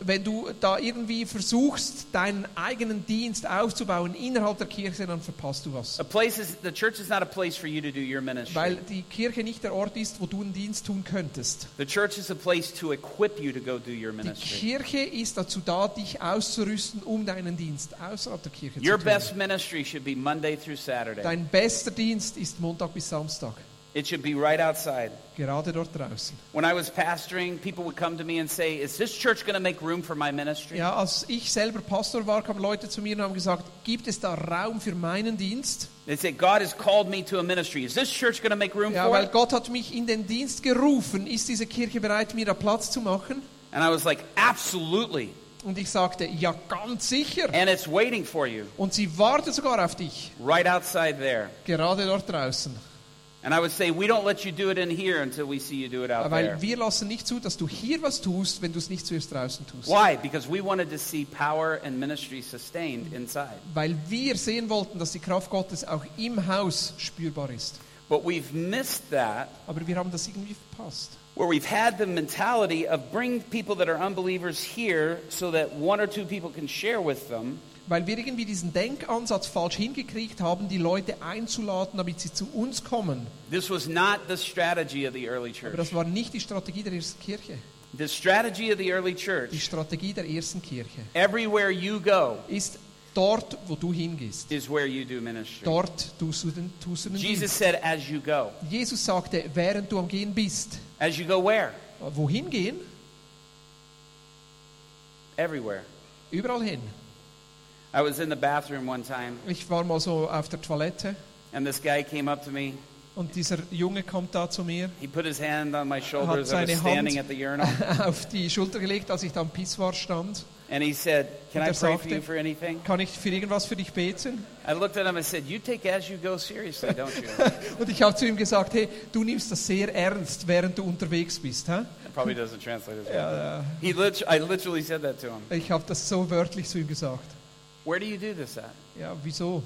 Wenn du da irgendwie versuchst, deinen eigenen Dienst aufzubauen innerhalb der Kirche, dann verpasst du was. Is. Weil die Kirche nicht der Ort ist, wo du einen Dienst tun könntest. Die. Kirche ist dazu da, dich auszurüsten, um deinen Dienst außerhalb der Kirche Your zu tun. best ministry should be Monday through Saturday. Dein bester Dienst ist Montag bis Samstag, It should be right outside. gerade dort draußen. When I was pastoring, people would come to me and say, Is this church going to make room for my ministry? Ja, als ich selber Pastor war, kamen Leute zu mir und haben gesagt, gibt es da Raum für meinen Dienst? They say, God has called me to a ministry. Is this church going to make room Ja, for weil it? Gott hat mich in den Dienst gerufen. Ist diese Kirche bereit, mir da Platz zu machen? And I was like, Absolutely. Und ich sagte, ja, ganz sicher. And it's waiting for you Und sie wartet sogar auf dich, right outside there. gerade dort draußen. And I would say, We don't let you do it in here until we see you do it out there. Weil wir lassen nicht zu, dass du hier was tust, wenn du es nicht zuerst draußen tust. Why? Because we wanted to see power and ministry sustained inside. Weil wir sehen wollten, dass die Kraft Gottes auch im Haus spürbar ist. But we've missed that Aber wir haben das irgendwie verpasst. Where we've had the mentality of bring people that are unbelievers here so that one or two people can share with them. Weil wir irgendwie diesen Denkansatz falsch hingekriegt haben, die Leute einzuladen, damit sie zu uns kommen. This was not the strategy of the early Aber das church. war nicht die Strategie der ersten Kirche. The strategy of the early church. Die church, Strategie der ersten Kirche everywhere you go, ist dort, wo du hingehst. is where you do ministry. Dort tust du den, tust du den Jesus Dienst. said, as you go. Jesus sagte, während du am Gehen bist. As you go where? Wohin gehen? Everywhere. Überall hin. I was in the bathroom one time, Ich war mal so auf der Toilette and this guy came up to me. und dieser Junge kommt da zu mir, He put his hand on my shoulder Hat seine Hand- [LAUGHS] auf die Schulter gelegt, als ich da am Pissoir stand. And he said, Can Und I er pray for sagte- you for anything? Kann ich für irgendwas für dich beten? I looked at him and said, You take as you go seriously, don't you? [LAUGHS] Und ich habe zu ihm gesagt, hey, du nimmst das sehr ernst, während du unterwegs bist. Hä? Probably doesn't translate as well. Ja, He lit- I literally said that to him. äh, ich habe das so wörtlich zu ihm gesagt. Where do you do this at? Ja, wieso?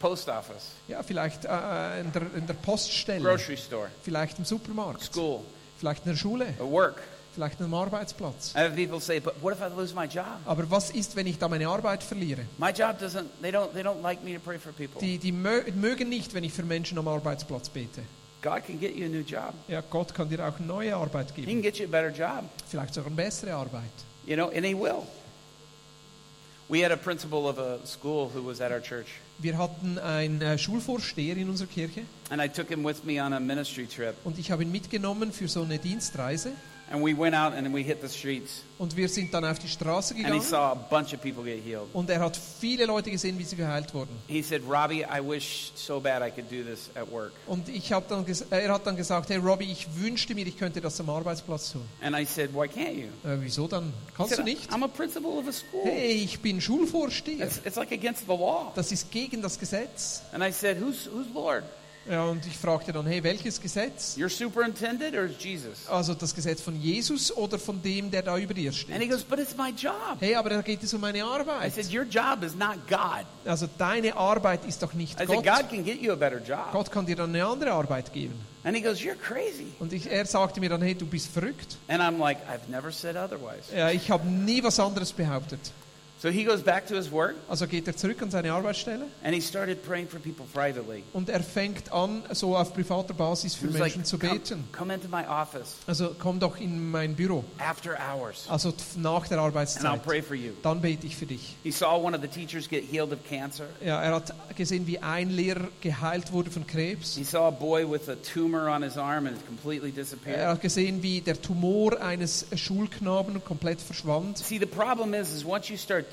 Post office, Ja, vielleicht äh, in, der, in der Poststelle, grocery store, vielleicht im Supermarkt, school, vielleicht in der Schule, at work. Vielleicht einem Arbeitsplatz. People say, But what if I lose my job? Aber was ist, wenn ich da meine Arbeit verliere? My job doesn't, they don't, they don't like me to pray for people. Die, die mö mögen nicht, wenn ich für Menschen am Arbeitsplatz bete. God can get you a new job. Ja, Gott kann dir auch eine neue Arbeit He geben. can get you a better job. Vielleicht sogar eine bessere Arbeit. You know, and He will. We had a principal of a school who was at our church, Wir hatten einen äh, Schulvorsteher in unserer Kirche and I took him with me on a ministry trip. und ich habe ihn mitgenommen für so eine Dienstreise. And we went out and we hit the streets, Und wir sind dann auf die Straße and he gegangen saw a bunch of people get healed. und er hat viele Leute gesehen, wie sie geheilt wurden. He said, Robbie, I wish so bad I could do this at work. Und ich hab dann ges- er hat dann gesagt, hey Robbie, ich wünschte mir, ich könnte das am Arbeitsplatz tun. And I said, Why can't you? Äh, wieso dann? He Kannst du said, nicht? I'm a principal of a school. Hey, ich bin Schulvorsteher. It's, it's like against the law. Das ist gegen das Gesetz. And I said, Who's, who's Lord? Ja, und ich fragte dann, hey, welches Gesetz? Your superintendent or Jesus? Also das Gesetz von Jesus oder von dem, der da über dir And he steht? goes, But it's my job. Hey, aber da geht es um meine I Arbeit. said, Your job is not God. Also deine Arbeit ist doch nicht I said, Gott. God can get you a better job. Gott kann dir dann eine andere Arbeit geben. And he goes, You're crazy. Und ich, er sagte mir dann, hey, du bist verrückt. And I'm like, I've never said otherwise. Ja, ich habe nie was anderes behauptet. So he goes back to his work Also geht er zurück an seine Arbeitsstelle and he started praying for people privately. und er fängt an, so auf privater Basis für Menschen like, zu come, beten. come into my office Also komm doch in mein Büro, after hours also nach der and I'll Arbeitszeit. pray for you. Dann bete ich für dich. He saw one of the teachers get healed of cancer. Ja, er hat gesehen, wie ein Lehrer geheilt wurde von Krebs. He saw a boy with a tumor on his arm and it completely Er disappeared. hat gesehen, wie der Tumor eines Schulknaben komplett verschwand. See, the problem is, is once you start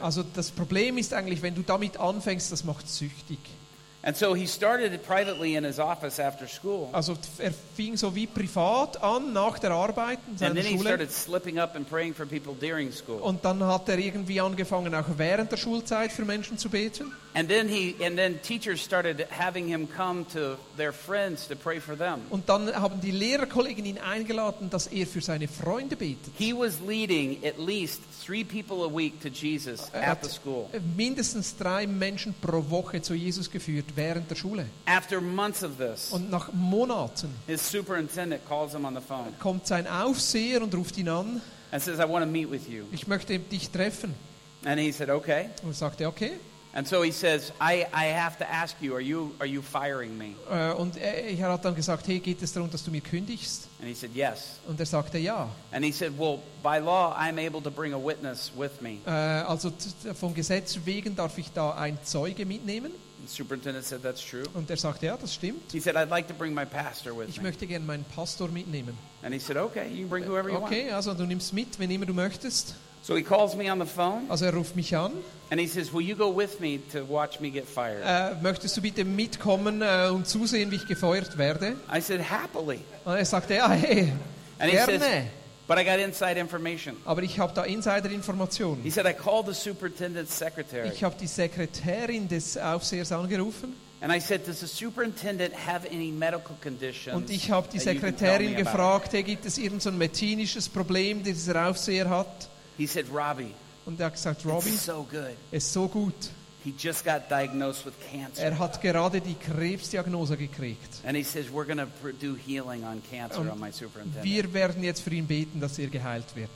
Also das Problem ist eigentlich, wenn du damit anfängst, das macht süchtig. And so he started it privately in his office after school. Also er fing so wie privat an, nach der Arbeit in And seiner then he Schule. started slipping up and praying for people during school. Und dann hat er irgendwie angefangen, auch während der Schulzeit für Menschen zu beten. And then he and then teachers started having him come to their friends to pray for them. Und dann haben die Lehrerkollegen ihn eingeladen, dass er für seine Freunde betet. He was leading at least three people a week to Jesus Er at the hat school. mindestens drei Menschen pro Woche zu Jesus geführt während der Schule. After months of this, Und nach Monaten his superintendent calls him on the phone kommt sein Aufseher und ruft ihn an, and says, "I want to meet with you." ich möchte dich treffen. And he said, "Okay." Und er sagte, okay. And so he says, "I, I have to ask you, are you are you firing me?" Äh, Und er er hat dann gesagt, hey, geht es darum, dass du mir kündigst? And he said, "Yes." Und er sagte, ja. And he said, "Well, by law, I'm able to bring a witness with me." Äh, Also t- vom Gesetz wegen darf ich da einen Zeuge mitnehmen. Superintendent said, "That's true." Und er sagte, ja, das stimmt. He said, "I'd like to bring my pastor with Ich me." möchte gerne meinen Pastor mitnehmen. And he said, "Okay, you can bring whoever you want." Okay, also du nimmst mit, wenn immer du möchtest. So he calls me on the phone Also er ruft mich an. and he says, "Will you go with me to watch me get fired?" Äh, möchtest du bitte mitkommen äh, und zusehen, wie ich gefeuert werde? I said, "Happily." Und er sagte, ja, hey, And he says, gerne. "But I got inside information." Aber ich habe da He Insider-Informationen. said, "I called the superintendent's secretary." Ich habe die Sekretärin des Aufsehers angerufen And I said, Does the superintendent have any medical conditions? und ich habe die Sekretärin me about?" gefragt, hey, gibt es irgendein so ein medizinisches Problem, das dieser Aufseher hat? He said, Robbie, Und er hat gesagt, Robbie, it's so good. es ist so gut. He just got diagnosed with cancer. Er hat gerade die Krebsdiagnose gekriegt. And he says, We're going to do healing on cancer Und on my superintendent. Wir werden jetzt für ihn beten, dass er geheilt wird.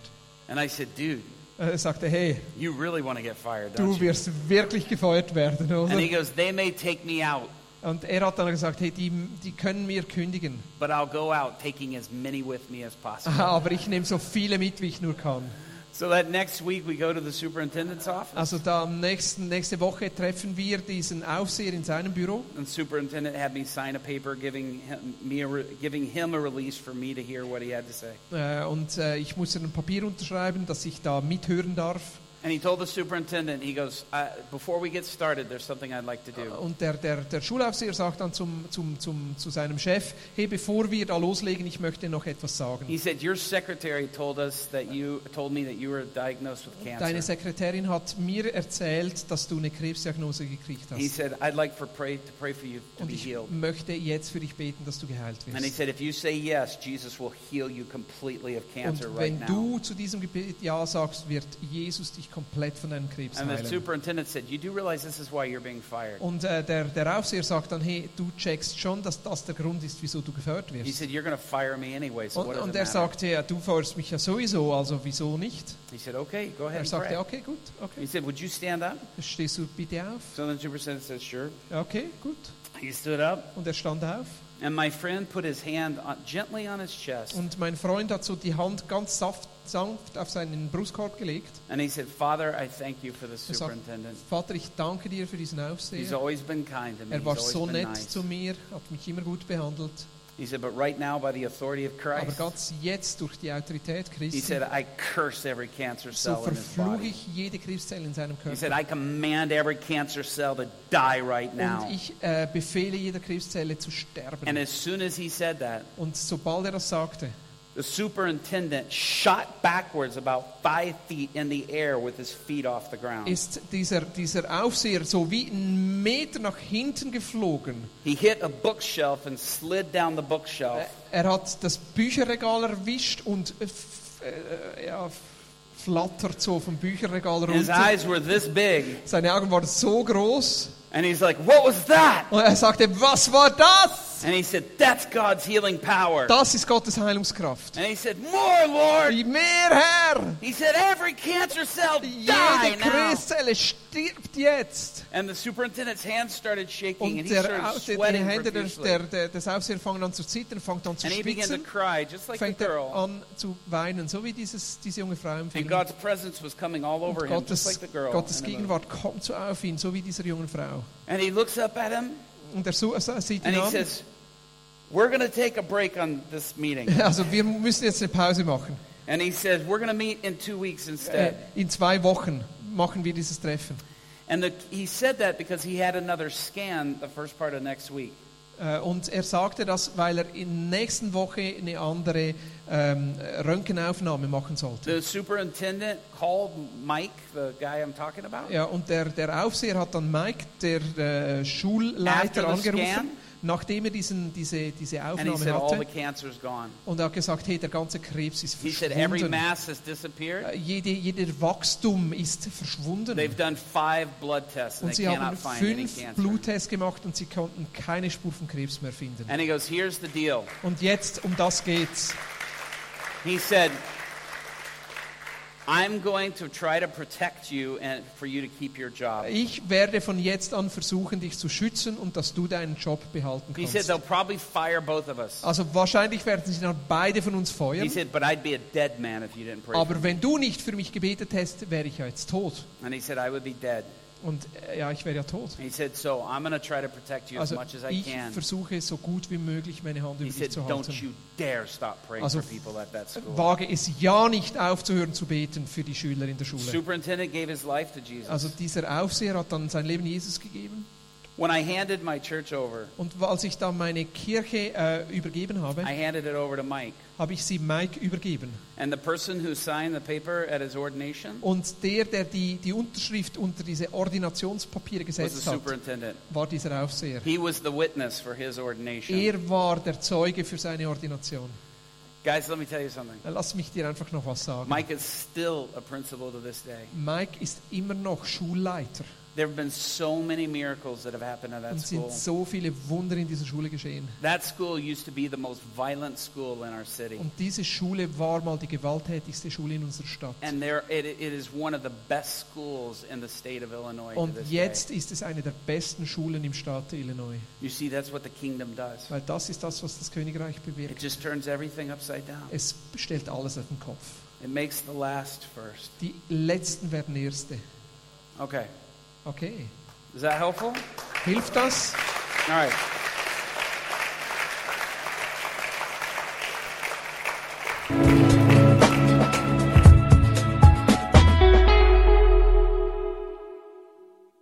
And I said, Dude, Er sagte, hey, you really want to get fired, du don't you? wirst wirklich gefeuert werden, oder? And he goes, They may take me out, Und er hat dann gesagt, hey, die, die können mir kündigen, but I'll go out taking as many with me as possible. aber ich nehme so viele mit, wie ich nur kann. So that next week we go to the superintendent's office. Also da nächsten, nächste Woche treffen wir diesen Aufseher in seinem Büro And the superintendent had me sign a paper giving him, me a giving him a release for me to hear what he had to say. äh, und äh, ich musste ein Papier unterschreiben, dass ich da mithören darf. And he told the superintendent, he goes, before we get started, there's something I'd like to do. Und der, der, der Schulaufseher sagt dann zum, zum, zum, zu seinem Chef, hey, bevor wir da loslegen, ich möchte noch etwas sagen. He said, Your secretary told us that you told me that you were diagnosed with Deine cancer. Sekretärin hat mir erzählt, dass du eine Krebsdiagnose gekriegt He hast. said, I'd like for pray to pray for you to Und be ich healed. möchte jetzt für dich beten, dass du geheilt And he wirst. said, if you say yes, Jesus will heal you completely of cancer Und right wenn now. du zu diesem Gebet Ja sagst, wird Jesus dich komplett von deinem Krebs And the heilen. superintendent said, You do realize this is why you're being fired. Und äh, der, der Aufseher sagt dann, hey, du checkst schon, dass das der Grund ist, wieso du gefeuert He wirst. said, You're going to fire me anyway, so Und, does und it er matter? sagte, ja, du feuerst mich ja sowieso, also wieso nicht? He said, Okay, go ahead Er and sagte, pray. okay, gut, He okay. said, Would you stand up? Stehst du bitte auf? So the superintendent said, Sure. Okay, gut. He stood up, Und er stand auf. And my friend put his hand on, gently on his chest, Und mein Freund hat so die Hand ganz saft, sanft auf seinen Brustkorb gelegt. and he said, Father, I thank you for the Er sagt, superintendent. Vater, ich danke dir für diesen He's Aufseher. always been kind to me. Er He's war always so been nett nice. zu mir, hat mich immer gut behandelt. He said, But right now, by the authority of Aber Christ, ganz jetzt durch die Autorität he Christi, said, I curse every cancer so cell in his verfluche body. ich jede Krebszelle in seinem He said, Körper. I command every cancer cell to die right now. Und ich äh, befehle jeder Krebszelle zu And sterben. as soon as he said that, Und sobald er das sagte, the superintendent shot backwards about five feet in the air with his feet off the ground. ist dieser, dieser Aufseher so wie einen Meter nach hinten geflogen. He hit a bookshelf and slid down the bookshelf. Er hat das Bücherregal erwischt und äh, äh, ja, flattert so vom Bücherregal His runter. eyes were this big. Seine Augen waren so groß. And he's like, What was that? Und er sagte, was war das? And he said, That's God's healing power. Das ist Gottes Heilungskraft. And he said, More, Lord. Mehr Herr! He said, Every cancer cell die Jede. Krebszelle stirbt jetzt. And the superintendent's hands started shaking and Und he der, started die, sweating Hände profusely. der, der, des Aufsehers fangen an zu zittern, fangen an zu And he began to cry, just like the fängt er girl. an zu weinen, so wie dieses, diese junge Frau im And Film. God's presence was coming all over Und him, just Gottes, like the girl. Gottes the. Gegenwart kommt so auf ihn, so wie dieser jungen Frau. And he looks up at him Und er sieht and ihn he an. says, We're going to take a break on this meeting. [LAUGHS] Also wir müssen jetzt eine Pause machen. And he says, We're going to meet in two weeks Äh, instead. in zwei Wochen machen wir dieses Treffen. And the, he said that because he had another scan the first part of next week. Äh, Und er sagte das, weil er in der nächsten Woche eine andere ähm, Röntgenaufnahme machen sollte. The superintendent called Mike, the guy I'm talking about. Ja, und der, der Aufseher hat dann Mike, der äh, Schulleiter, angerufen, scan? Nachdem er diesen, diese, diese And he Aufnahme said, hatte. Und er hat gesagt, hey, der ganze Krebs ist said, verschwunden. disappeared. Äh, Jede, jeder Wachstum ist verschwunden. They've done five blood tests and Und they sie haben cannot find any fünf. Bluttests gemacht und sie konnten keine Spur von Krebs mehr finden. And he goes, Here's the deal. Und jetzt, um das geht's. He said, I'm going to try to protect you and for you to keep your job. Ich werde von jetzt an versuchen, dich zu schützen und dass du deinen Job behalten He said kannst. they'll probably fire both of us. Also wahrscheinlich werden sie dann beide von uns He feuern. said, but I'd be a dead man if you didn't pray. for Aber me." wenn du nicht für mich gebetet hättest, wäre ich ja jetzt tot. And he said, I would be dead. Und äh, ja, ich wäre ja tot. He said, so I'm going to try to protect you as Also much as I ich can. versuche so gut wie möglich meine Hand über dich zu don't halten. you dare stop praying Also for people at that school. Wage es ja nicht aufzuhören zu beten für die Schüler in der Schule. Superintendent gave his life to Jesus. Also dieser Aufseher hat dann sein Leben Jesus gegeben. When I handed my church over, Und als ich dann meine Kirche äh, übergeben habe, I handed it over to Mike. habe ich sie Mike übergeben. And the person who signed the paper at his ordination Und der, der die, die Unterschrift unter diese Ordinationspapiere was the gesetzt hat, superintendent. war dieser Aufseher. He was the witness for his ordination. Er war der Zeuge für seine Ordination. Guys, let me tell you something. Lass mich dir einfach noch was sagen. Mike is still a principal to this day. Mike ist immer noch Schulleiter. There have been so many miracles that have happened at that Und school. sind so viele Wunder in dieser Schule geschehen. That school used to be the most violent school in our city. Und diese Schule war mal die gewalttätigste Schule in unserer Stadt. And there, it, it is one of the best schools in the state of Illinois Und jetzt ist es eine der besten Schulen im Staat Illinois. day. You see, that's what the kingdom does. Weil das ist das, was das Königreich It bewirkt. just turns everything upside down. Es stellt alles auf den Kopf. It makes the last first. Die Letzten werden Erste. Okay. Okay. Is that helpful? Hilft das? All right.